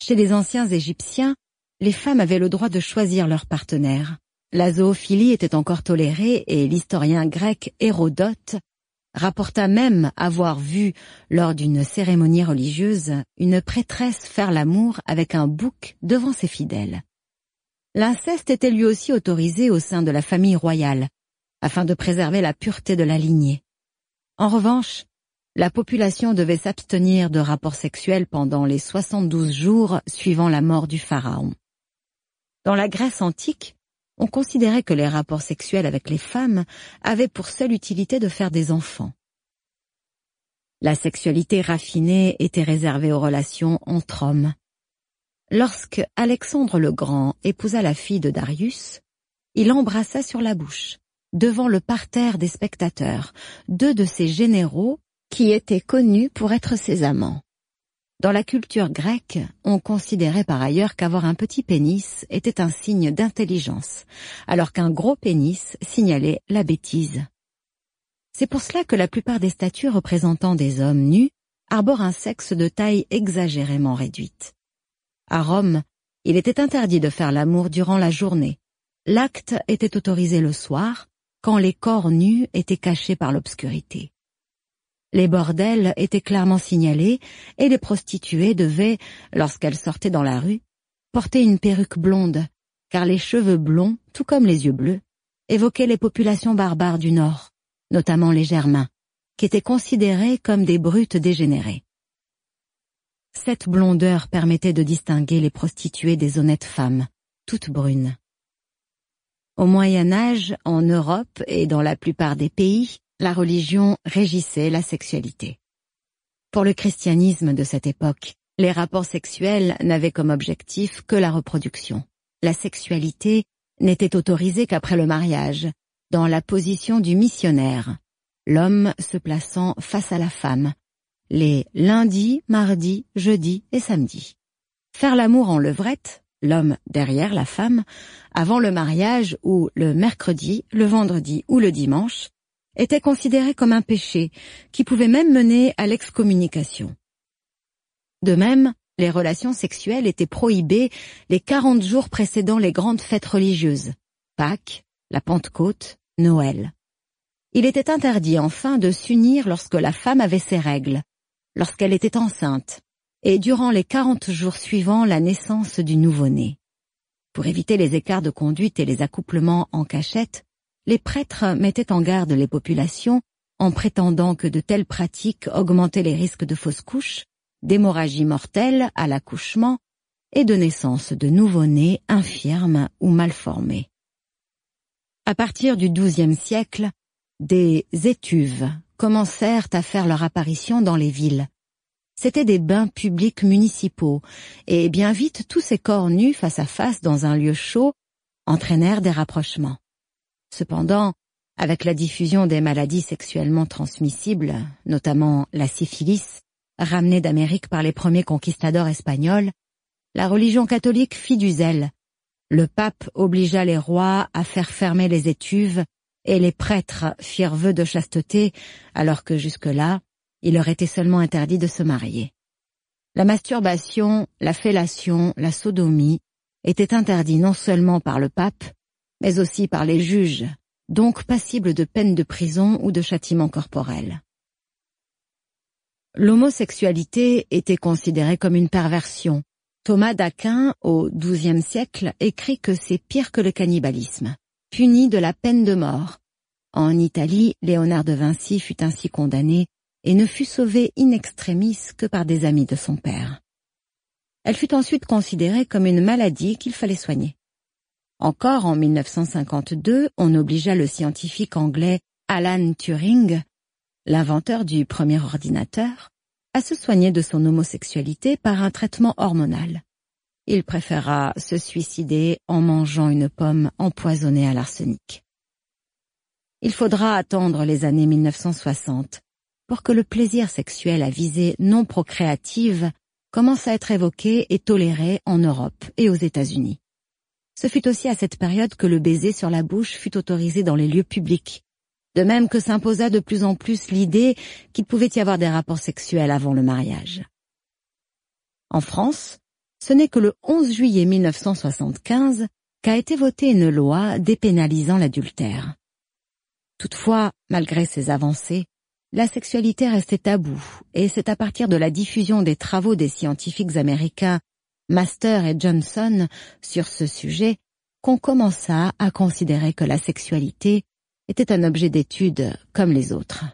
Chez les anciens Égyptiens, les femmes avaient le droit de choisir leur partenaire. La zoophilie était encore tolérée et l'historien grec Hérodote rapporta même avoir vu, lors d'une cérémonie religieuse, une prêtresse faire l'amour avec un bouc devant ses fidèles. L'inceste était lui aussi autorisé au sein de la famille royale, afin de préserver la pureté de la lignée. En revanche, la population devait s'abstenir de rapports sexuels pendant les 72 jours suivant la mort du pharaon. Dans la Grèce antique, on considérait que les rapports sexuels avec les femmes avaient pour seule utilité de faire des enfants. La sexualité raffinée était réservée aux relations entre hommes. Lorsque Alexandre le Grand épousa la fille de Darius, il embrassa sur la bouche, devant le parterre des spectateurs, deux de ses généraux qui étaient connus pour être ses amants. Dans la culture grecque, on considérait par ailleurs qu'avoir un petit pénis était un signe d'intelligence, alors qu'un gros pénis signalait la bêtise. C'est pour cela que la plupart des statues représentant des hommes nus arborent un sexe de taille exagérément réduite. À Rome, il était interdit de faire l'amour durant la journée. L'acte était autorisé le soir, quand les corps nus étaient cachés par l'obscurité. Les bordels étaient clairement signalés et les prostituées devaient, lorsqu'elles sortaient dans la rue, porter une perruque blonde, car les cheveux blonds, tout comme les yeux bleus, évoquaient les populations barbares du Nord, notamment les Germains, qui étaient considérés comme des brutes dégénérées. Cette blondeur permettait de distinguer les prostituées des honnêtes femmes, toutes brunes. Au Moyen Âge, en Europe et dans la plupart des pays, la religion régissait la sexualité. Pour le christianisme de cette époque, les rapports sexuels n'avaient comme objectif que la reproduction. La sexualité n'était autorisée qu'après le mariage, dans la position du missionnaire, l'homme se plaçant face à la femme, les lundis, mardis, jeudis et samedis. Faire l'amour en levrette, l'homme derrière la femme, avant le mariage ou le mercredi, le vendredi ou le dimanche, était considéré comme un péché qui pouvait même mener à l'excommunication. De même, les relations sexuelles étaient prohibées les quarante jours précédant les grandes fêtes religieuses, Pâques, la Pentecôte, Noël. Il était interdit enfin de s'unir lorsque la femme avait ses règles, lorsqu'elle était enceinte, et durant les quarante jours suivant la naissance du nouveau-né. Pour éviter les écarts de conduite et les accouplements en cachette, les prêtres mettaient en garde les populations en prétendant que de telles pratiques augmentaient les risques de fausses couches, d'hémorragie mortelle à l'accouchement et de naissance de nouveau-nés infirmes ou mal formés. À partir du XIIe siècle, des étuves commencèrent à faire leur apparition dans les villes. C'étaient des bains publics municipaux, et bien vite tous ces corps nus face à face dans un lieu chaud entraînèrent des rapprochements. Cependant, avec la diffusion des maladies sexuellement transmissibles, notamment la syphilis, ramenée d'Amérique par les premiers conquistadors espagnols, la religion catholique fit du zèle. Le pape obligea les rois à faire fermer les étuves et les prêtres firent vœu de chasteté alors que jusque-là, il leur était seulement interdit de se marier. La masturbation, la fellation, la sodomie étaient interdits non seulement par le pape, mais aussi par les juges, donc passibles de peine de prison ou de châtiment corporel. L'homosexualité était considérée comme une perversion. Thomas d'Aquin, au XIIe siècle, écrit que c'est pire que le cannibalisme, puni de la peine de mort. En Italie, Léonard de Vinci fut ainsi condamné et ne fut sauvé in extremis que par des amis de son père. Elle fut ensuite considérée comme une maladie qu'il fallait soigner. Encore en 1952, on obligea le scientifique anglais Alan Turing, l'inventeur du premier ordinateur, à se soigner de son homosexualité par un traitement hormonal. Il préféra se suicider en mangeant une pomme empoisonnée à l'arsenic. Il faudra attendre les années 1960 pour que le plaisir sexuel à visée non procréative commence à être évoqué et toléré en Europe et aux États-Unis. Ce fut aussi à cette période que le baiser sur la bouche fut autorisé dans les lieux publics, de même que s'imposa de plus en plus l'idée qu'il pouvait y avoir des rapports sexuels avant le mariage. En France, ce n'est que le 11 juillet 1975 qu'a été votée une loi dépénalisant l'adultère. Toutefois, malgré ces avancées, la sexualité restait taboue, et c'est à partir de la diffusion des travaux des scientifiques américains Master et Johnson sur ce sujet qu'on commença à considérer que la sexualité était un objet d'étude comme les autres.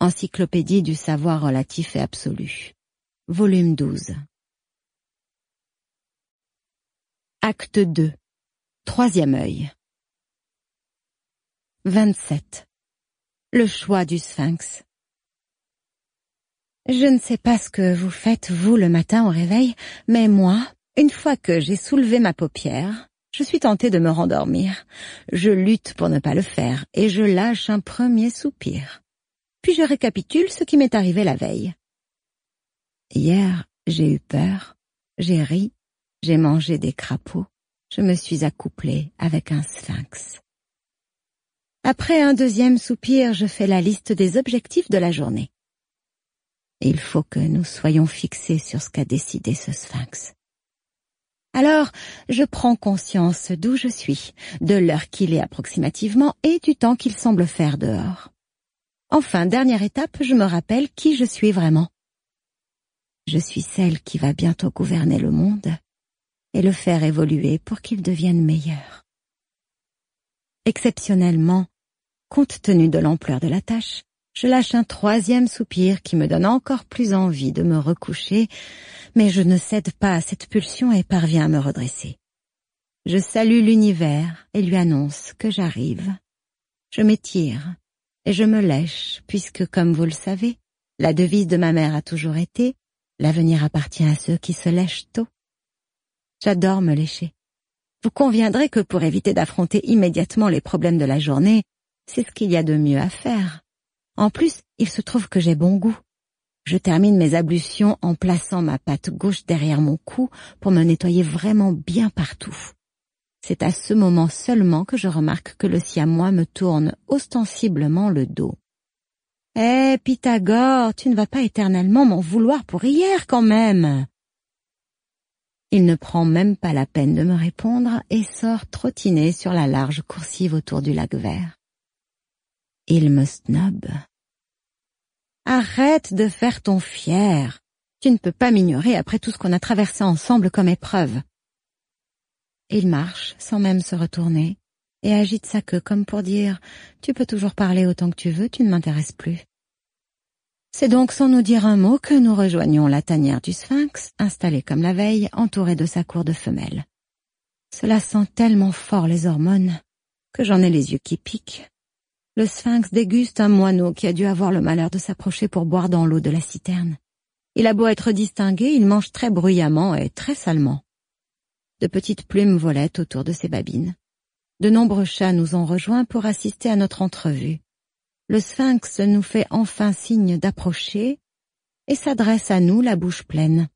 Encyclopédie du savoir relatif et absolu. Volume 12. Acte 2. Troisième œil. 27. Le choix du sphinx. Je ne sais pas ce que vous faites, vous, le matin au réveil, mais moi, une fois que j'ai soulevé ma paupière, je suis tentée de me rendormir. Je lutte pour ne pas le faire, et je lâche un premier soupir. Puis je récapitule ce qui m'est arrivé la veille. Hier, j'ai eu peur, j'ai ri, j'ai mangé des crapauds, je me suis accouplée avec un sphinx. Après un deuxième soupir, je fais la liste des objectifs de la journée. Il faut que nous soyons fixés sur ce qu'a décidé ce sphinx. Alors, je prends conscience d'où je suis, de l'heure qu'il est approximativement et du temps qu'il semble faire dehors. Enfin, dernière étape, je me rappelle qui je suis vraiment. Je suis celle qui va bientôt gouverner le monde et le faire évoluer pour qu'il devienne meilleur. Exceptionnellement, compte tenu de l'ampleur de la tâche, je lâche un troisième soupir qui me donne encore plus envie de me recoucher, mais je ne cède pas à cette pulsion et parviens à me redresser. Je salue l'univers et lui annonce que j'arrive. Je m'étire et je me lèche, puisque, comme vous le savez, la devise de ma mère a toujours été L'avenir appartient à ceux qui se lèchent tôt. J'adore me lécher. Vous conviendrez que pour éviter d'affronter immédiatement les problèmes de la journée, c'est ce qu'il y a de mieux à faire. En plus, il se trouve que j'ai bon goût. Je termine mes ablutions en plaçant ma patte gauche derrière mon cou pour me nettoyer vraiment bien partout. C'est à ce moment seulement que je remarque que le siamois me tourne ostensiblement le dos. Eh, Pythagore, tu ne vas pas éternellement m'en vouloir pour hier quand même. Il ne prend même pas la peine de me répondre et sort trottiner sur la large coursive autour du lac vert. Il me snob. Arrête de faire ton fier. Tu ne peux pas m'ignorer après tout ce qu'on a traversé ensemble comme épreuve. Il marche sans même se retourner et agite sa queue comme pour dire Tu peux toujours parler autant que tu veux, tu ne m'intéresses plus. C'est donc sans nous dire un mot que nous rejoignons la tanière du sphinx, installée comme la veille, entourée de sa cour de femelles. Cela sent tellement fort les hormones que j'en ai les yeux qui piquent. Le sphinx déguste un moineau qui a dû avoir le malheur de s'approcher pour boire dans l'eau de la citerne. Il a beau être distingué, il mange très bruyamment et très salement. De petites plumes volaient autour de ses babines. De nombreux chats nous ont rejoints pour assister à notre entrevue. Le sphinx nous fait enfin signe d'approcher et s'adresse à nous la bouche pleine.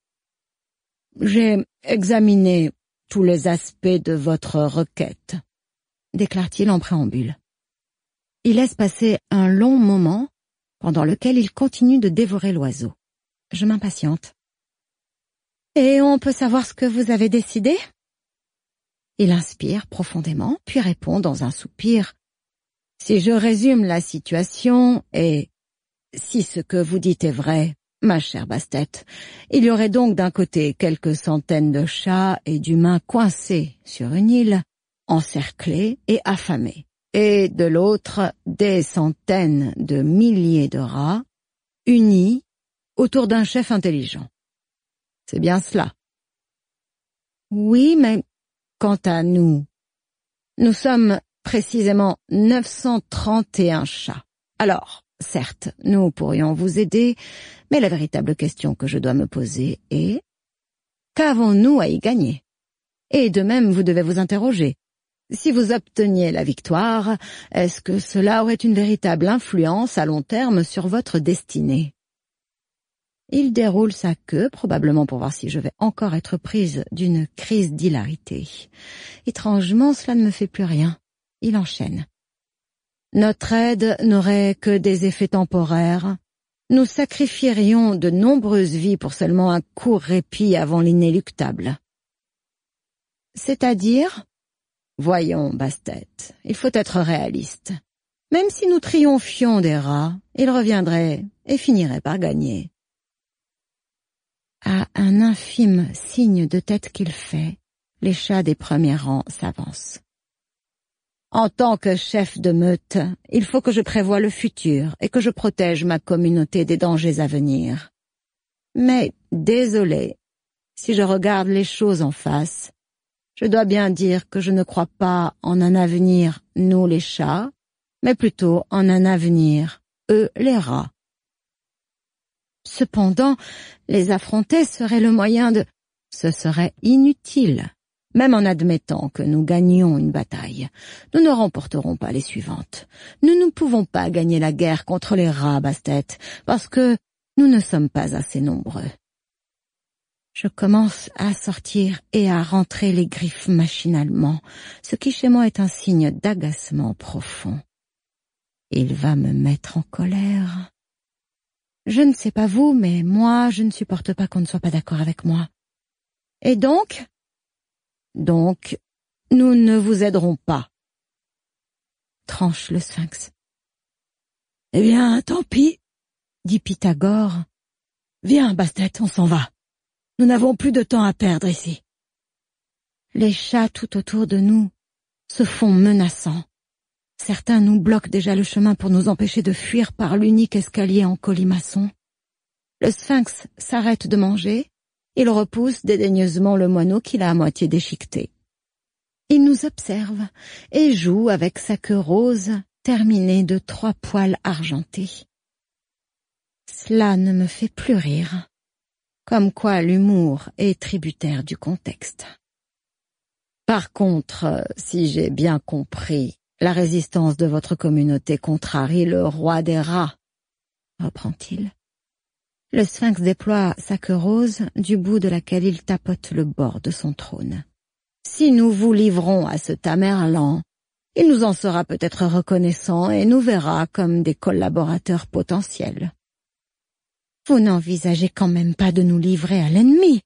J'ai examiné tous les aspects de votre requête, déclare-t-il en préambule. Il laisse passer un long moment, pendant lequel il continue de dévorer l'oiseau. Je m'impatiente. Et on peut savoir ce que vous avez décidé? Il inspire profondément, puis répond dans un soupir. Si je résume la situation, et si ce que vous dites est vrai, ma chère Bastet, il y aurait donc d'un côté quelques centaines de chats et d'humains coincés sur une île, encerclés et affamés et de l'autre des centaines de milliers de rats unis autour d'un chef intelligent. C'est bien cela. Oui, mais quant à nous, nous sommes précisément 931 chats. Alors, certes, nous pourrions vous aider, mais la véritable question que je dois me poser est qu'avons-nous à y gagner? Et de même, vous devez vous interroger. Si vous obteniez la victoire, est-ce que cela aurait une véritable influence à long terme sur votre destinée? Il déroule sa queue, probablement pour voir si je vais encore être prise d'une crise d'hilarité. Étrangement, cela ne me fait plus rien. Il enchaîne. Notre aide n'aurait que des effets temporaires. Nous sacrifierions de nombreuses vies pour seulement un court répit avant l'inéluctable. C'est-à-dire? Voyons, Bastet, il faut être réaliste. Même si nous triomphions des rats, ils reviendraient et finiraient par gagner. À un infime signe de tête qu'il fait, les chats des premiers rangs s'avancent. En tant que chef de meute, il faut que je prévoie le futur et que je protège ma communauté des dangers à venir. Mais, désolé, si je regarde les choses en face, je dois bien dire que je ne crois pas en un avenir, nous les chats, mais plutôt en un avenir, eux les rats. Cependant, les affronter serait le moyen de... Ce serait inutile. Même en admettant que nous gagnions une bataille, nous ne remporterons pas les suivantes. Nous ne pouvons pas gagner la guerre contre les rats bastet parce que nous ne sommes pas assez nombreux. Je commence à sortir et à rentrer les griffes machinalement, ce qui chez moi est un signe d'agacement profond. Il va me mettre en colère. Je ne sais pas vous, mais moi, je ne supporte pas qu'on ne soit pas d'accord avec moi. Et donc, donc, nous ne vous aiderons pas. Tranche le sphinx. Eh bien, tant pis, dit Pythagore. Viens, Bastet, on s'en va. Nous n'avons plus de temps à perdre ici. Les chats tout autour de nous se font menaçants. Certains nous bloquent déjà le chemin pour nous empêcher de fuir par l'unique escalier en colimaçon. Le sphinx s'arrête de manger il repousse dédaigneusement le moineau qu'il a à moitié déchiqueté. Il nous observe et joue avec sa queue rose terminée de trois poils argentés. Cela ne me fait plus rire, comme quoi l'humour est tributaire du contexte. Par contre, si j'ai bien compris, la résistance de votre communauté contrarie le roi des rats, reprend-il. Le sphinx déploie sa queue rose du bout de laquelle il tapote le bord de son trône. Si nous vous livrons à ce Tamerlan, il nous en sera peut-être reconnaissant et nous verra comme des collaborateurs potentiels. Vous n'envisagez quand même pas de nous livrer à l'ennemi,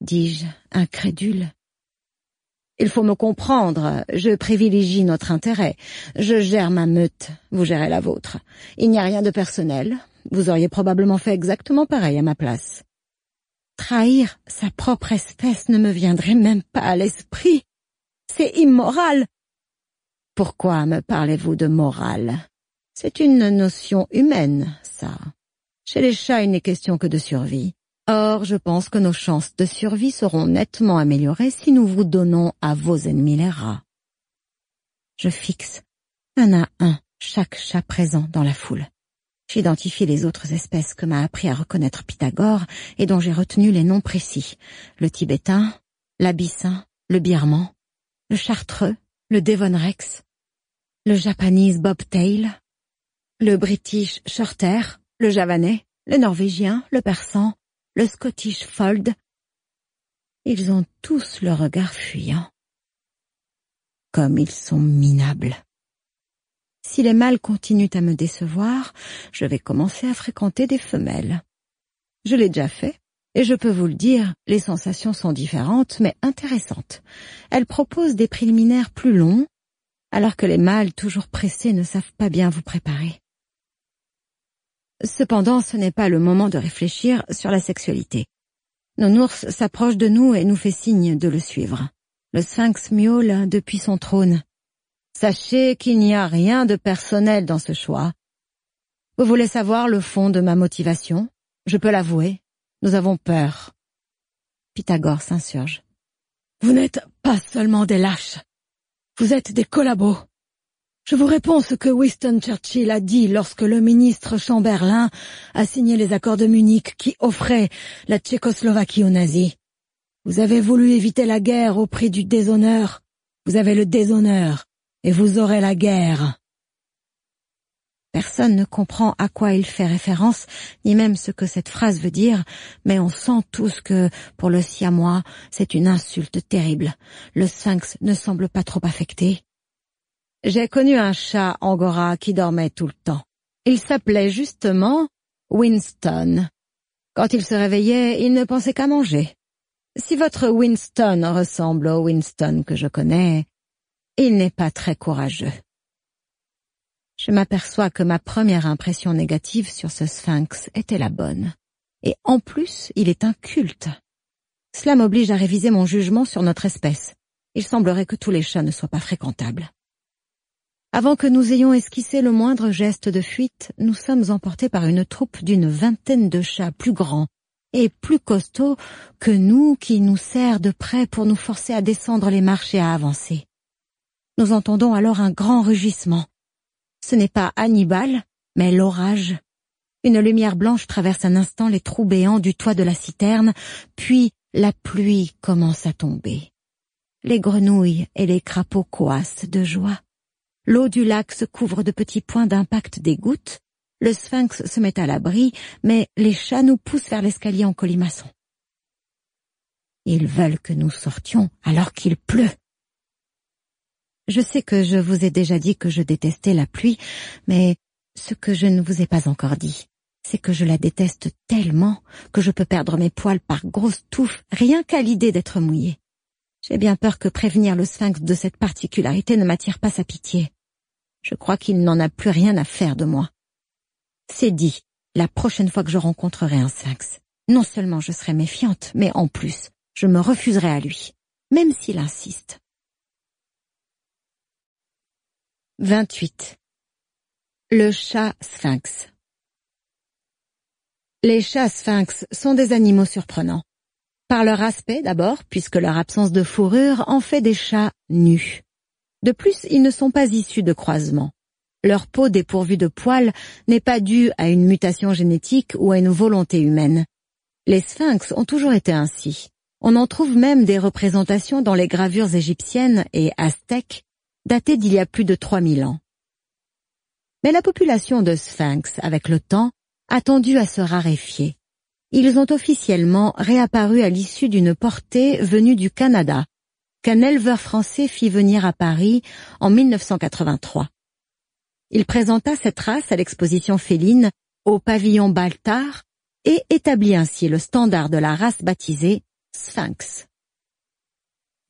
dis-je, incrédule. Il faut me comprendre, je privilégie notre intérêt. Je gère ma meute, vous gérez la vôtre. Il n'y a rien de personnel, vous auriez probablement fait exactement pareil à ma place. Trahir sa propre espèce ne me viendrait même pas à l'esprit. C'est immoral. Pourquoi me parlez-vous de morale? C'est une notion humaine, ça. Chez les chats, il n'est question que de survie. Or, je pense que nos chances de survie seront nettement améliorées si nous vous donnons à vos ennemis les rats. Je fixe un à un chaque chat présent dans la foule. J'identifie les autres espèces que m'a appris à reconnaître Pythagore et dont j'ai retenu les noms précis. Le tibétain, l'abyssin, le birman, le chartreux, le devon rex, le japanese bobtail, le british shorthair, le javanais, le norvégien, le persan, le scottish fold. Ils ont tous le regard fuyant. Comme ils sont minables. Si les mâles continuent à me décevoir, je vais commencer à fréquenter des femelles. Je l'ai déjà fait, et je peux vous le dire, les sensations sont différentes, mais intéressantes. Elles proposent des préliminaires plus longs, alors que les mâles toujours pressés ne savent pas bien vous préparer. Cependant, ce n'est pas le moment de réfléchir sur la sexualité. Nounours s'approche de nous et nous fait signe de le suivre. Le sphinx miaule depuis son trône. Sachez qu'il n'y a rien de personnel dans ce choix. Vous voulez savoir le fond de ma motivation? Je peux l'avouer. Nous avons peur. Pythagore s'insurge. Vous n'êtes pas seulement des lâches. Vous êtes des collabos. Je vous réponds ce que Winston Churchill a dit lorsque le ministre Chamberlain a signé les accords de Munich qui offraient la Tchécoslovaquie aux nazis. Vous avez voulu éviter la guerre au prix du déshonneur. Vous avez le déshonneur et vous aurez la guerre. Personne ne comprend à quoi il fait référence, ni même ce que cette phrase veut dire, mais on sent tous que, pour le siamois, c'est une insulte terrible. Le sphinx ne semble pas trop affecté. J'ai connu un chat angora qui dormait tout le temps. Il s'appelait justement Winston. Quand il se réveillait, il ne pensait qu'à manger. Si votre Winston ressemble au Winston que je connais, il n'est pas très courageux. Je m'aperçois que ma première impression négative sur ce sphinx était la bonne. Et en plus, il est un culte. Cela m'oblige à réviser mon jugement sur notre espèce. Il semblerait que tous les chats ne soient pas fréquentables. Avant que nous ayons esquissé le moindre geste de fuite, nous sommes emportés par une troupe d'une vingtaine de chats plus grands et plus costauds que nous qui nous serrent de près pour nous forcer à descendre les marches et à avancer. Nous entendons alors un grand rugissement. Ce n'est pas Hannibal, mais l'orage. Une lumière blanche traverse un instant les trous béants du toit de la citerne, puis la pluie commence à tomber. Les grenouilles et les crapauds coassent de joie. L'eau du lac se couvre de petits points d'impact des gouttes, le sphinx se met à l'abri, mais les chats nous poussent vers l'escalier en colimaçon. Ils veulent que nous sortions alors qu'il pleut. Je sais que je vous ai déjà dit que je détestais la pluie, mais ce que je ne vous ai pas encore dit, c'est que je la déteste tellement que je peux perdre mes poils par grosses touffes rien qu'à l'idée d'être mouillée. J'ai bien peur que prévenir le sphinx de cette particularité ne m'attire pas sa pitié. Je crois qu'il n'en a plus rien à faire de moi. C'est dit, la prochaine fois que je rencontrerai un sphinx, non seulement je serai méfiante, mais en plus, je me refuserai à lui, même s'il insiste. 28. Le chat sphinx Les chats sphinx sont des animaux surprenants. Par leur aspect d'abord, puisque leur absence de fourrure en fait des chats nus. De plus, ils ne sont pas issus de croisement. Leur peau dépourvue de poils n'est pas due à une mutation génétique ou à une volonté humaine. Les sphinx ont toujours été ainsi. On en trouve même des représentations dans les gravures égyptiennes et aztèques datées d'il y a plus de 3000 ans. Mais la population de sphinx, avec le temps, a tendu à se raréfier ils ont officiellement réapparu à l'issue d'une portée venue du Canada, qu'un éleveur français fit venir à Paris en 1983. Il présenta cette race à l'exposition féline au pavillon Baltard et établit ainsi le standard de la race baptisée Sphinx.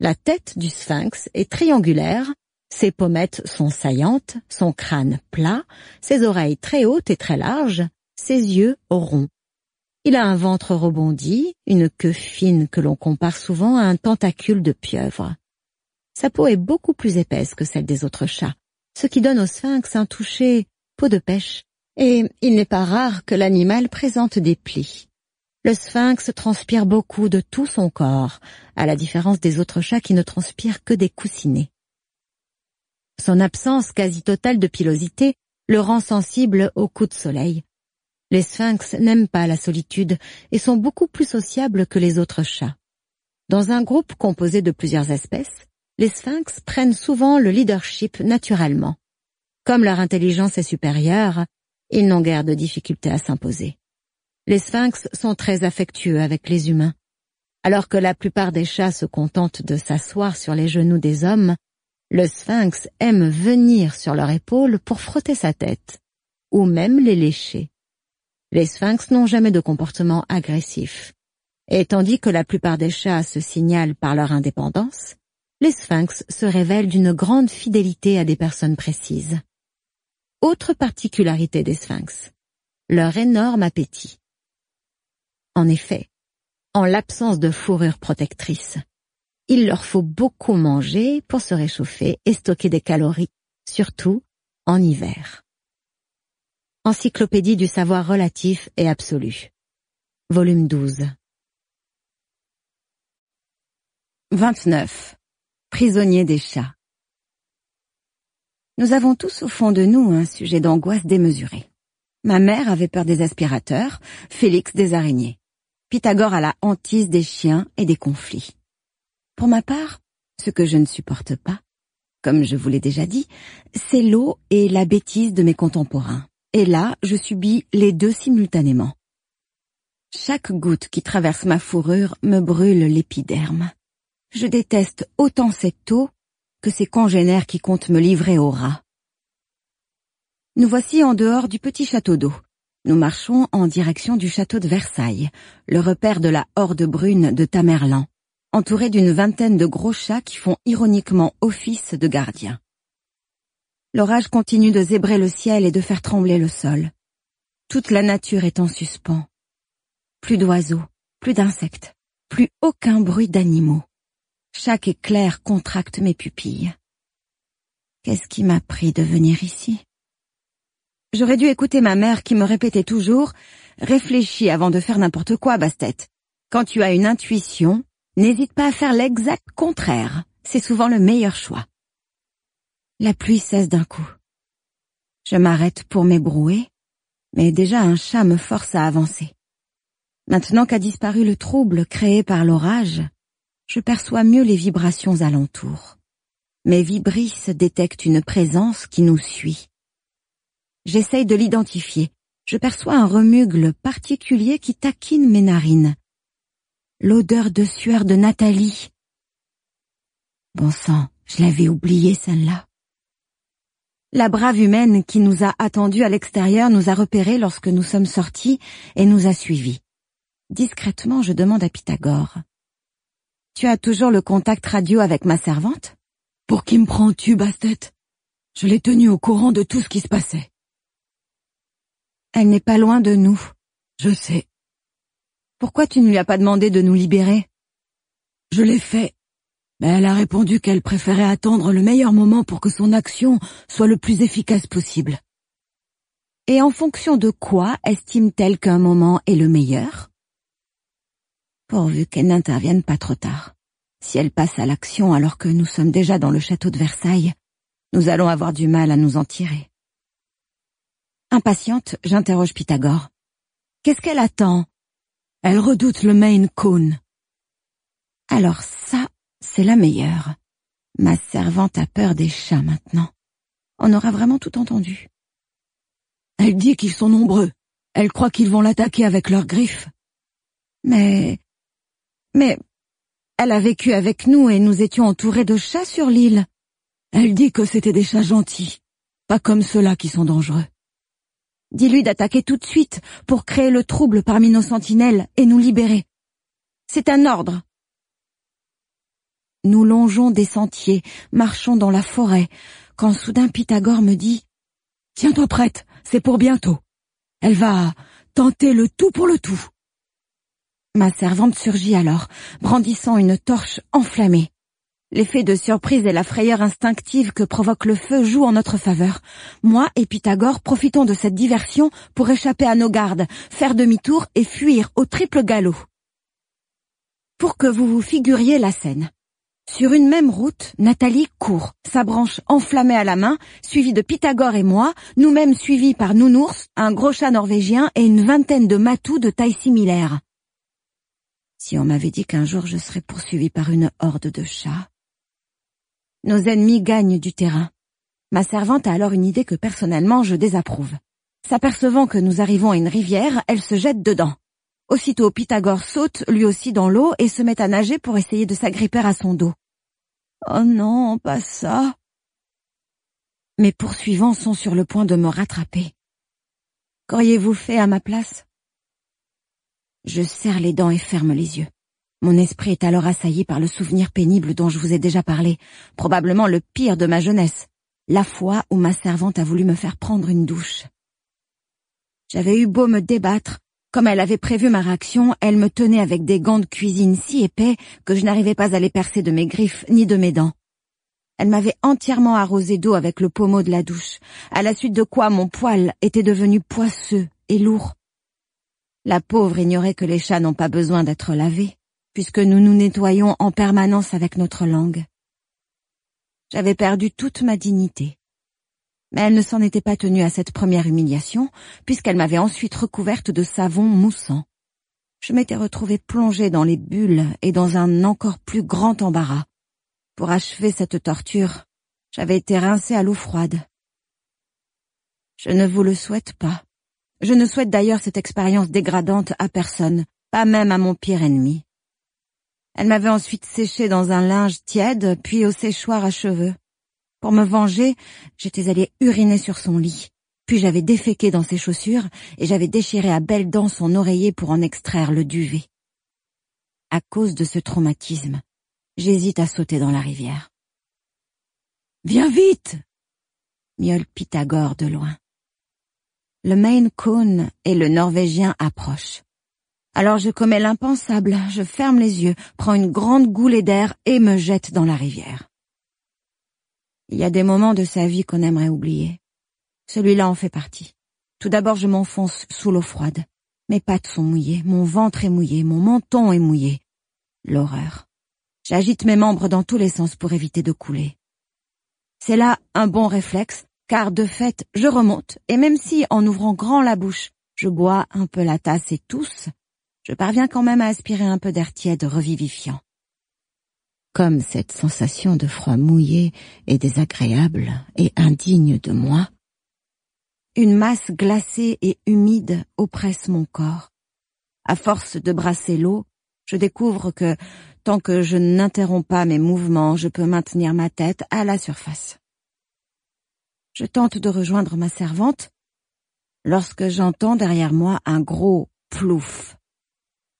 La tête du sphinx est triangulaire, ses pommettes sont saillantes, son crâne plat, ses oreilles très hautes et très larges, ses yeux ronds. Il a un ventre rebondi, une queue fine que l'on compare souvent à un tentacule de pieuvre. Sa peau est beaucoup plus épaisse que celle des autres chats, ce qui donne au sphinx un toucher peau de pêche, et il n'est pas rare que l'animal présente des plis. Le sphinx transpire beaucoup de tout son corps, à la différence des autres chats qui ne transpirent que des coussinets. Son absence quasi totale de pilosité le rend sensible aux coups de soleil, les sphinx n'aiment pas la solitude et sont beaucoup plus sociables que les autres chats. Dans un groupe composé de plusieurs espèces, les sphinx prennent souvent le leadership naturellement. Comme leur intelligence est supérieure, ils n'ont guère de difficulté à s'imposer. Les sphinx sont très affectueux avec les humains. Alors que la plupart des chats se contentent de s'asseoir sur les genoux des hommes, le sphinx aime venir sur leur épaule pour frotter sa tête, ou même les lécher. Les sphinx n'ont jamais de comportement agressif. Et tandis que la plupart des chats se signalent par leur indépendance, les sphinx se révèlent d'une grande fidélité à des personnes précises. Autre particularité des sphinx, leur énorme appétit. En effet, en l'absence de fourrure protectrice, il leur faut beaucoup manger pour se réchauffer et stocker des calories, surtout en hiver. Encyclopédie du savoir relatif et absolu. Volume 12. 29. Prisonnier des chats. Nous avons tous au fond de nous un sujet d'angoisse démesuré. Ma mère avait peur des aspirateurs, Félix des araignées. Pythagore a la hantise des chiens et des conflits. Pour ma part, ce que je ne supporte pas, comme je vous l'ai déjà dit, c'est l'eau et la bêtise de mes contemporains. Et là, je subis les deux simultanément. Chaque goutte qui traverse ma fourrure me brûle l'épiderme. Je déteste autant cette eau que ces congénères qui comptent me livrer au rat. Nous voici en dehors du petit château d'eau. Nous marchons en direction du château de Versailles, le repère de la horde brune de Tamerlan, entouré d'une vingtaine de gros chats qui font ironiquement office de gardiens. L'orage continue de zébrer le ciel et de faire trembler le sol. Toute la nature est en suspens. Plus d'oiseaux, plus d'insectes, plus aucun bruit d'animaux. Chaque éclair contracte mes pupilles. Qu'est-ce qui m'a pris de venir ici? J'aurais dû écouter ma mère qui me répétait toujours « Réfléchis avant de faire n'importe quoi, Bastet. Quand tu as une intuition, n'hésite pas à faire l'exact contraire. C'est souvent le meilleur choix. » La pluie cesse d'un coup. Je m'arrête pour m'ébrouer, mais déjà un chat me force à avancer. Maintenant qu'a disparu le trouble créé par l'orage, je perçois mieux les vibrations alentour. Mes vibrisses détectent une présence qui nous suit. J'essaye de l'identifier. Je perçois un remugle particulier qui taquine mes narines. L'odeur de sueur de Nathalie. Bon sang, je l'avais oublié celle-là. La brave humaine qui nous a attendus à l'extérieur nous a repérés lorsque nous sommes sortis et nous a suivis. Discrètement, je demande à Pythagore. Tu as toujours le contact radio avec ma servante? Pour qui me prends-tu, Bastet? Je l'ai tenue au courant de tout ce qui se passait. Elle n'est pas loin de nous. Je sais. Pourquoi tu ne lui as pas demandé de nous libérer? Je l'ai fait, mais elle a répondu qu'elle préférait attendre le meilleur moment pour que son action soit le plus efficace possible. Et en fonction de quoi estime-t-elle qu'un moment est le meilleur? Pourvu qu'elle n'intervienne pas trop tard. Si elle passe à l'action alors que nous sommes déjà dans le château de Versailles, nous allons avoir du mal à nous en tirer. Impatiente, j'interroge Pythagore. Qu'est-ce qu'elle attend? Elle redoute le Maine Coon. Alors ça, c'est la meilleure. Ma servante a peur des chats maintenant. On aura vraiment tout entendu. Elle dit qu'ils sont nombreux. Elle croit qu'ils vont l'attaquer avec leurs griffes. Mais mais elle a vécu avec nous et nous étions entourés de chats sur l'île. Elle dit que c'était des chats gentils, pas comme ceux-là qui sont dangereux. Dis-lui d'attaquer tout de suite pour créer le trouble parmi nos sentinelles et nous libérer. C'est un ordre. Nous longeons des sentiers, marchons dans la forêt, quand soudain Pythagore me dit « Tiens-toi prête, c'est pour bientôt. Elle va tenter le tout pour le tout. » Ma servante surgit alors, brandissant une torche enflammée. L'effet de surprise et la frayeur instinctive que provoque le feu jouent en notre faveur. Moi et Pythagore profitons de cette diversion pour échapper à nos gardes, faire demi-tour et fuir au triple galop. Pour que vous vous figuriez la scène. Sur une même route, Nathalie court, sa branche enflammée à la main, suivie de Pythagore et moi, nous-mêmes suivis par Nounours, un gros chat norvégien et une vingtaine de matous de taille similaire. Si on m'avait dit qu'un jour je serais poursuivi par une horde de chats. Nos ennemis gagnent du terrain. Ma servante a alors une idée que personnellement je désapprouve. S'apercevant que nous arrivons à une rivière, elle se jette dedans. Aussitôt Pythagore saute lui aussi dans l'eau et se met à nager pour essayer de s'agripper à son dos. Oh non, pas ça. Mes poursuivants sont sur le point de me rattraper. Qu'auriez-vous fait à ma place? Je serre les dents et ferme les yeux. Mon esprit est alors assailli par le souvenir pénible dont je vous ai déjà parlé, probablement le pire de ma jeunesse, la fois où ma servante a voulu me faire prendre une douche. J'avais eu beau me débattre, comme elle avait prévu ma réaction, elle me tenait avec des gants de cuisine si épais que je n'arrivais pas à les percer de mes griffes ni de mes dents. Elle m'avait entièrement arrosé d'eau avec le pommeau de la douche, à la suite de quoi mon poil était devenu poisseux et lourd. La pauvre ignorait que les chats n'ont pas besoin d'être lavés, puisque nous nous nettoyons en permanence avec notre langue. J'avais perdu toute ma dignité. Mais elle ne s'en était pas tenue à cette première humiliation, puisqu'elle m'avait ensuite recouverte de savon moussant. Je m'étais retrouvée plongée dans les bulles et dans un encore plus grand embarras. Pour achever cette torture, j'avais été rincée à l'eau froide. Je ne vous le souhaite pas. Je ne souhaite d'ailleurs cette expérience dégradante à personne, pas même à mon pire ennemi. Elle m'avait ensuite séché dans un linge tiède, puis au séchoir à cheveux. Pour me venger, j'étais allée uriner sur son lit, puis j'avais déféqué dans ses chaussures et j'avais déchiré à belles dents son oreiller pour en extraire le duvet. À cause de ce traumatisme, j'hésite à sauter dans la rivière. Viens vite miaule Pythagore de loin. Le Maine Coon et le Norvégien approchent. Alors je commets l'impensable, je ferme les yeux, prends une grande goulée d'air et me jette dans la rivière. Il y a des moments de sa vie qu'on aimerait oublier. Celui-là en fait partie. Tout d'abord je m'enfonce sous l'eau froide. Mes pattes sont mouillées, mon ventre est mouillé, mon menton est mouillé. L'horreur. J'agite mes membres dans tous les sens pour éviter de couler. C'est là un bon réflexe, car de fait, je remonte, et même si, en ouvrant grand la bouche, je bois un peu la tasse et tousse, je parviens quand même à aspirer un peu d'air tiède revivifiant. Comme cette sensation de froid mouillé est désagréable et indigne de moi, une masse glacée et humide oppresse mon corps. À force de brasser l'eau, je découvre que, tant que je n'interromps pas mes mouvements, je peux maintenir ma tête à la surface. Je tente de rejoindre ma servante lorsque j'entends derrière moi un gros plouf.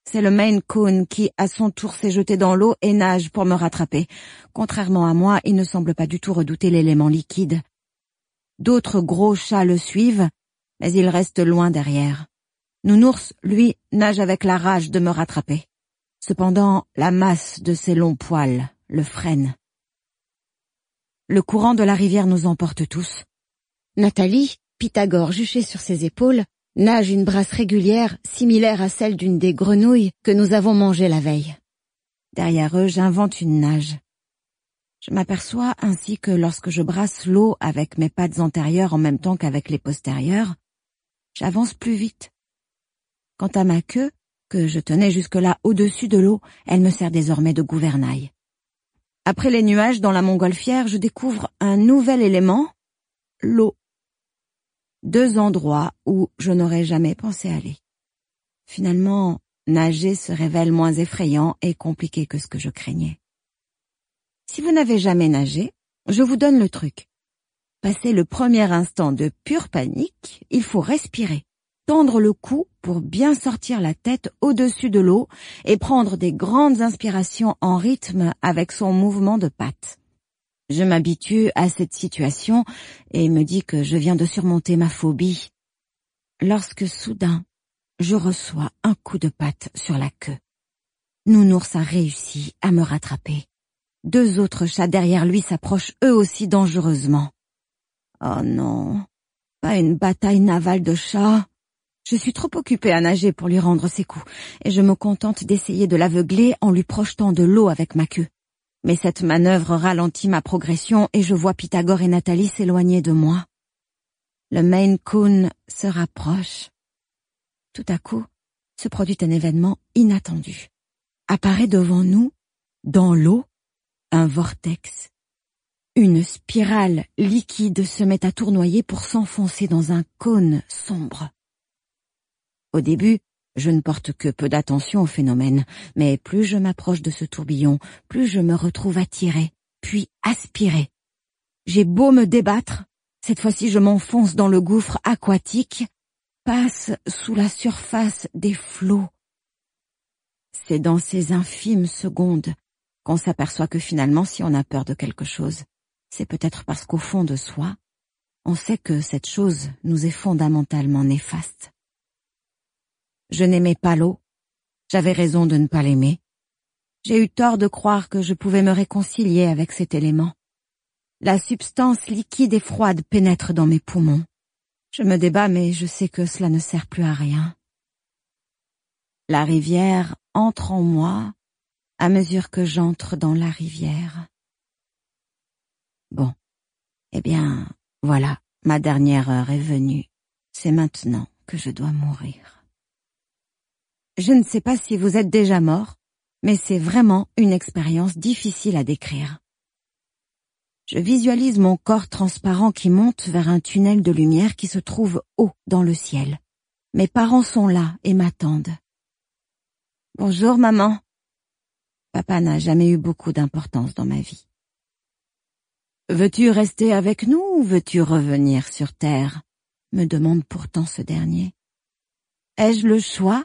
C'est le Maine Coon qui, à son tour, s'est jeté dans l'eau et nage pour me rattraper. Contrairement à moi, il ne semble pas du tout redouter l'élément liquide. D'autres gros chats le suivent, mais il reste loin derrière. Nounours, lui, nage avec la rage de me rattraper. Cependant, la masse de ses longs poils le freine. Le courant de la rivière nous emporte tous. Nathalie, Pythagore juché sur ses épaules, nage une brasse régulière similaire à celle d'une des grenouilles que nous avons mangées la veille. Derrière eux, j'invente une nage. Je m'aperçois ainsi que lorsque je brasse l'eau avec mes pattes antérieures en même temps qu'avec les postérieures, j'avance plus vite. Quant à ma queue, que je tenais jusque-là au-dessus de l'eau, elle me sert désormais de gouvernail. Après les nuages dans la montgolfière, je découvre un nouvel élément, l'eau. Deux endroits où je n'aurais jamais pensé aller. Finalement, nager se révèle moins effrayant et compliqué que ce que je craignais. Si vous n'avez jamais nagé, je vous donne le truc. Passé le premier instant de pure panique, il faut respirer, tendre le cou pour bien sortir la tête au-dessus de l'eau et prendre des grandes inspirations en rythme avec son mouvement de patte. Je m'habitue à cette situation et me dis que je viens de surmonter ma phobie. Lorsque soudain, je reçois un coup de patte sur la queue. Nounours a réussi à me rattraper. Deux autres chats derrière lui s'approchent eux aussi dangereusement. Oh non, pas une bataille navale de chats. Je suis trop occupée à nager pour lui rendre ses coups, et je me contente d'essayer de l'aveugler en lui projetant de l'eau avec ma queue. Mais cette manœuvre ralentit ma progression et je vois Pythagore et Nathalie s'éloigner de moi. Le Maine Coon se rapproche. Tout à coup, se produit un événement inattendu. Apparaît devant nous, dans l'eau, un vortex. Une spirale liquide se met à tournoyer pour s'enfoncer dans un cône sombre. Au début, je ne porte que peu d'attention au phénomène, mais plus je m'approche de ce tourbillon, plus je me retrouve attiré, puis aspiré. J'ai beau me débattre, cette fois-ci je m'enfonce dans le gouffre aquatique, passe sous la surface des flots. C'est dans ces infimes secondes qu'on s'aperçoit que finalement si on a peur de quelque chose, c'est peut-être parce qu'au fond de soi, on sait que cette chose nous est fondamentalement néfaste. Je n'aimais pas l'eau, j'avais raison de ne pas l'aimer. J'ai eu tort de croire que je pouvais me réconcilier avec cet élément. La substance liquide et froide pénètre dans mes poumons. Je me débat, mais je sais que cela ne sert plus à rien. La rivière entre en moi à mesure que j'entre dans la rivière. Bon. Eh bien, voilà, ma dernière heure est venue. C'est maintenant que je dois mourir. Je ne sais pas si vous êtes déjà mort, mais c'est vraiment une expérience difficile à décrire. Je visualise mon corps transparent qui monte vers un tunnel de lumière qui se trouve haut dans le ciel. Mes parents sont là et m'attendent. Bonjour maman, Papa n'a jamais eu beaucoup d'importance dans ma vie. Veux-tu rester avec nous ou veux-tu revenir sur Terre? me demande pourtant ce dernier. Ai-je le choix?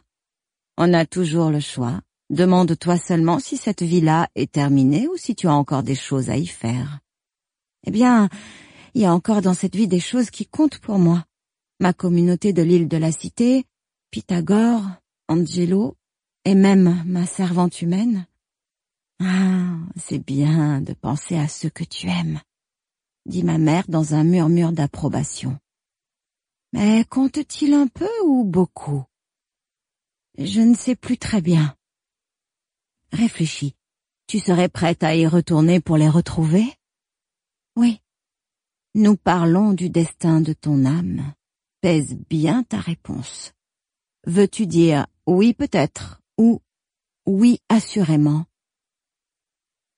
On a toujours le choix. Demande-toi seulement si cette vie-là est terminée ou si tu as encore des choses à y faire. Eh bien, Il y a encore dans cette vie des choses qui comptent pour moi. Ma communauté de l'île de la Cité, Pythagore, Angelo, et même ma servante humaine. Ah, c'est bien de penser à ceux que tu aimes, dit ma mère dans un murmure d'approbation. Mais compte-t-il un peu ou beaucoup? Je ne sais plus très bien. Réfléchis. Tu serais prête à y retourner pour les retrouver? Oui. Nous parlons du destin de ton âme. Pèse bien ta réponse. Veux-tu dire oui peut-être ou oui assurément?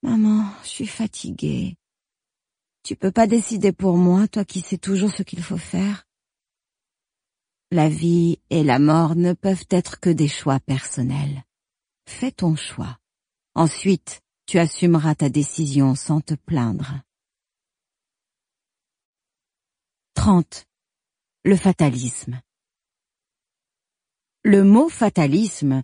Maman, je suis fatiguée. Tu peux pas décider pour moi, toi qui sais toujours ce qu'il faut faire. La vie et la mort ne peuvent être que des choix personnels. Fais ton choix. Ensuite, tu assumeras ta décision sans te plaindre. 30. Le fatalisme. Le mot fatalisme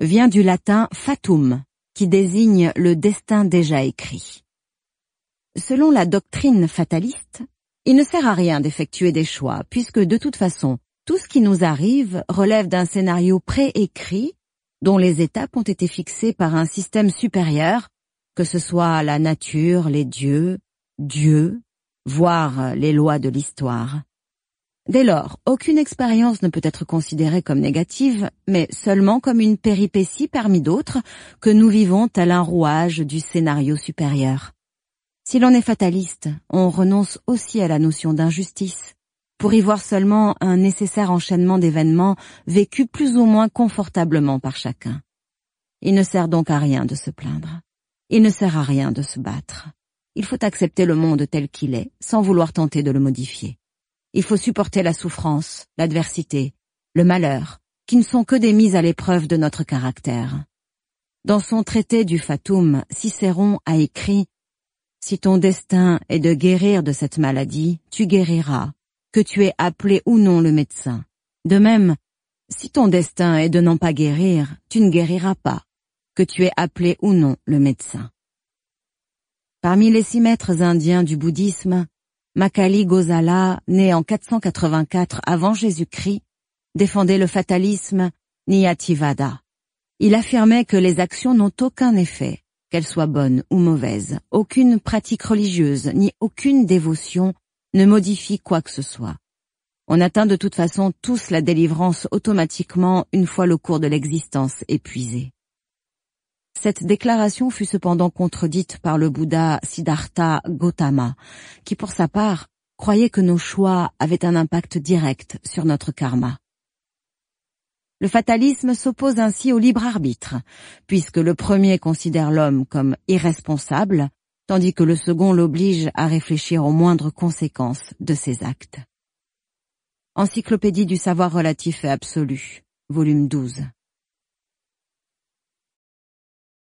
vient du latin fatum, qui désigne le destin déjà écrit. Selon la doctrine fataliste, il ne sert à rien d'effectuer des choix, puisque de toute façon, tout ce qui nous arrive relève d'un scénario préécrit dont les étapes ont été fixées par un système supérieur, que ce soit la nature, les dieux, Dieu, voire les lois de l'histoire. Dès lors, aucune expérience ne peut être considérée comme négative, mais seulement comme une péripétie parmi d'autres que nous vivons tel un rouage du scénario supérieur. Si l'on est fataliste, on renonce aussi à la notion d'injustice, pour y voir seulement un nécessaire enchaînement d'événements vécus plus ou moins confortablement par chacun. Il ne sert donc à rien de se plaindre. Il ne sert à rien de se battre. Il faut accepter le monde tel qu'il est, sans vouloir tenter de le modifier. Il faut supporter la souffrance, l'adversité, le malheur, qui ne sont que des mises à l'épreuve de notre caractère. Dans son traité du Fatum, Cicéron a écrit Si ton destin est de guérir de cette maladie, tu guériras, que tu aies appelé ou non le médecin. De même, si ton destin est de n'en pas guérir, tu ne guériras pas, que tu aies appelé ou non le médecin. Parmi les six maîtres indiens du bouddhisme, Makali Gosala, né en 484 avant Jésus-Christ, défendait le fatalisme Niyativada. Il affirmait que les actions n'ont aucun effet, qu'elles soient bonnes ou mauvaises, aucune pratique religieuse ni aucune dévotion ne modifie quoi que ce soit. On atteint de toute façon tous la délivrance automatiquement une fois le cours de l'existence épuisé. Cette déclaration fut cependant contredite par le Bouddha Siddhartha Gautama, qui pour sa part croyait que nos choix avaient un impact direct sur notre karma. Le fatalisme s'oppose ainsi au libre arbitre, puisque le premier considère l'homme comme irresponsable, tandis que le second l'oblige à réfléchir aux moindres conséquences de ses actes. Encyclopédie du savoir relatif et absolu, volume 12.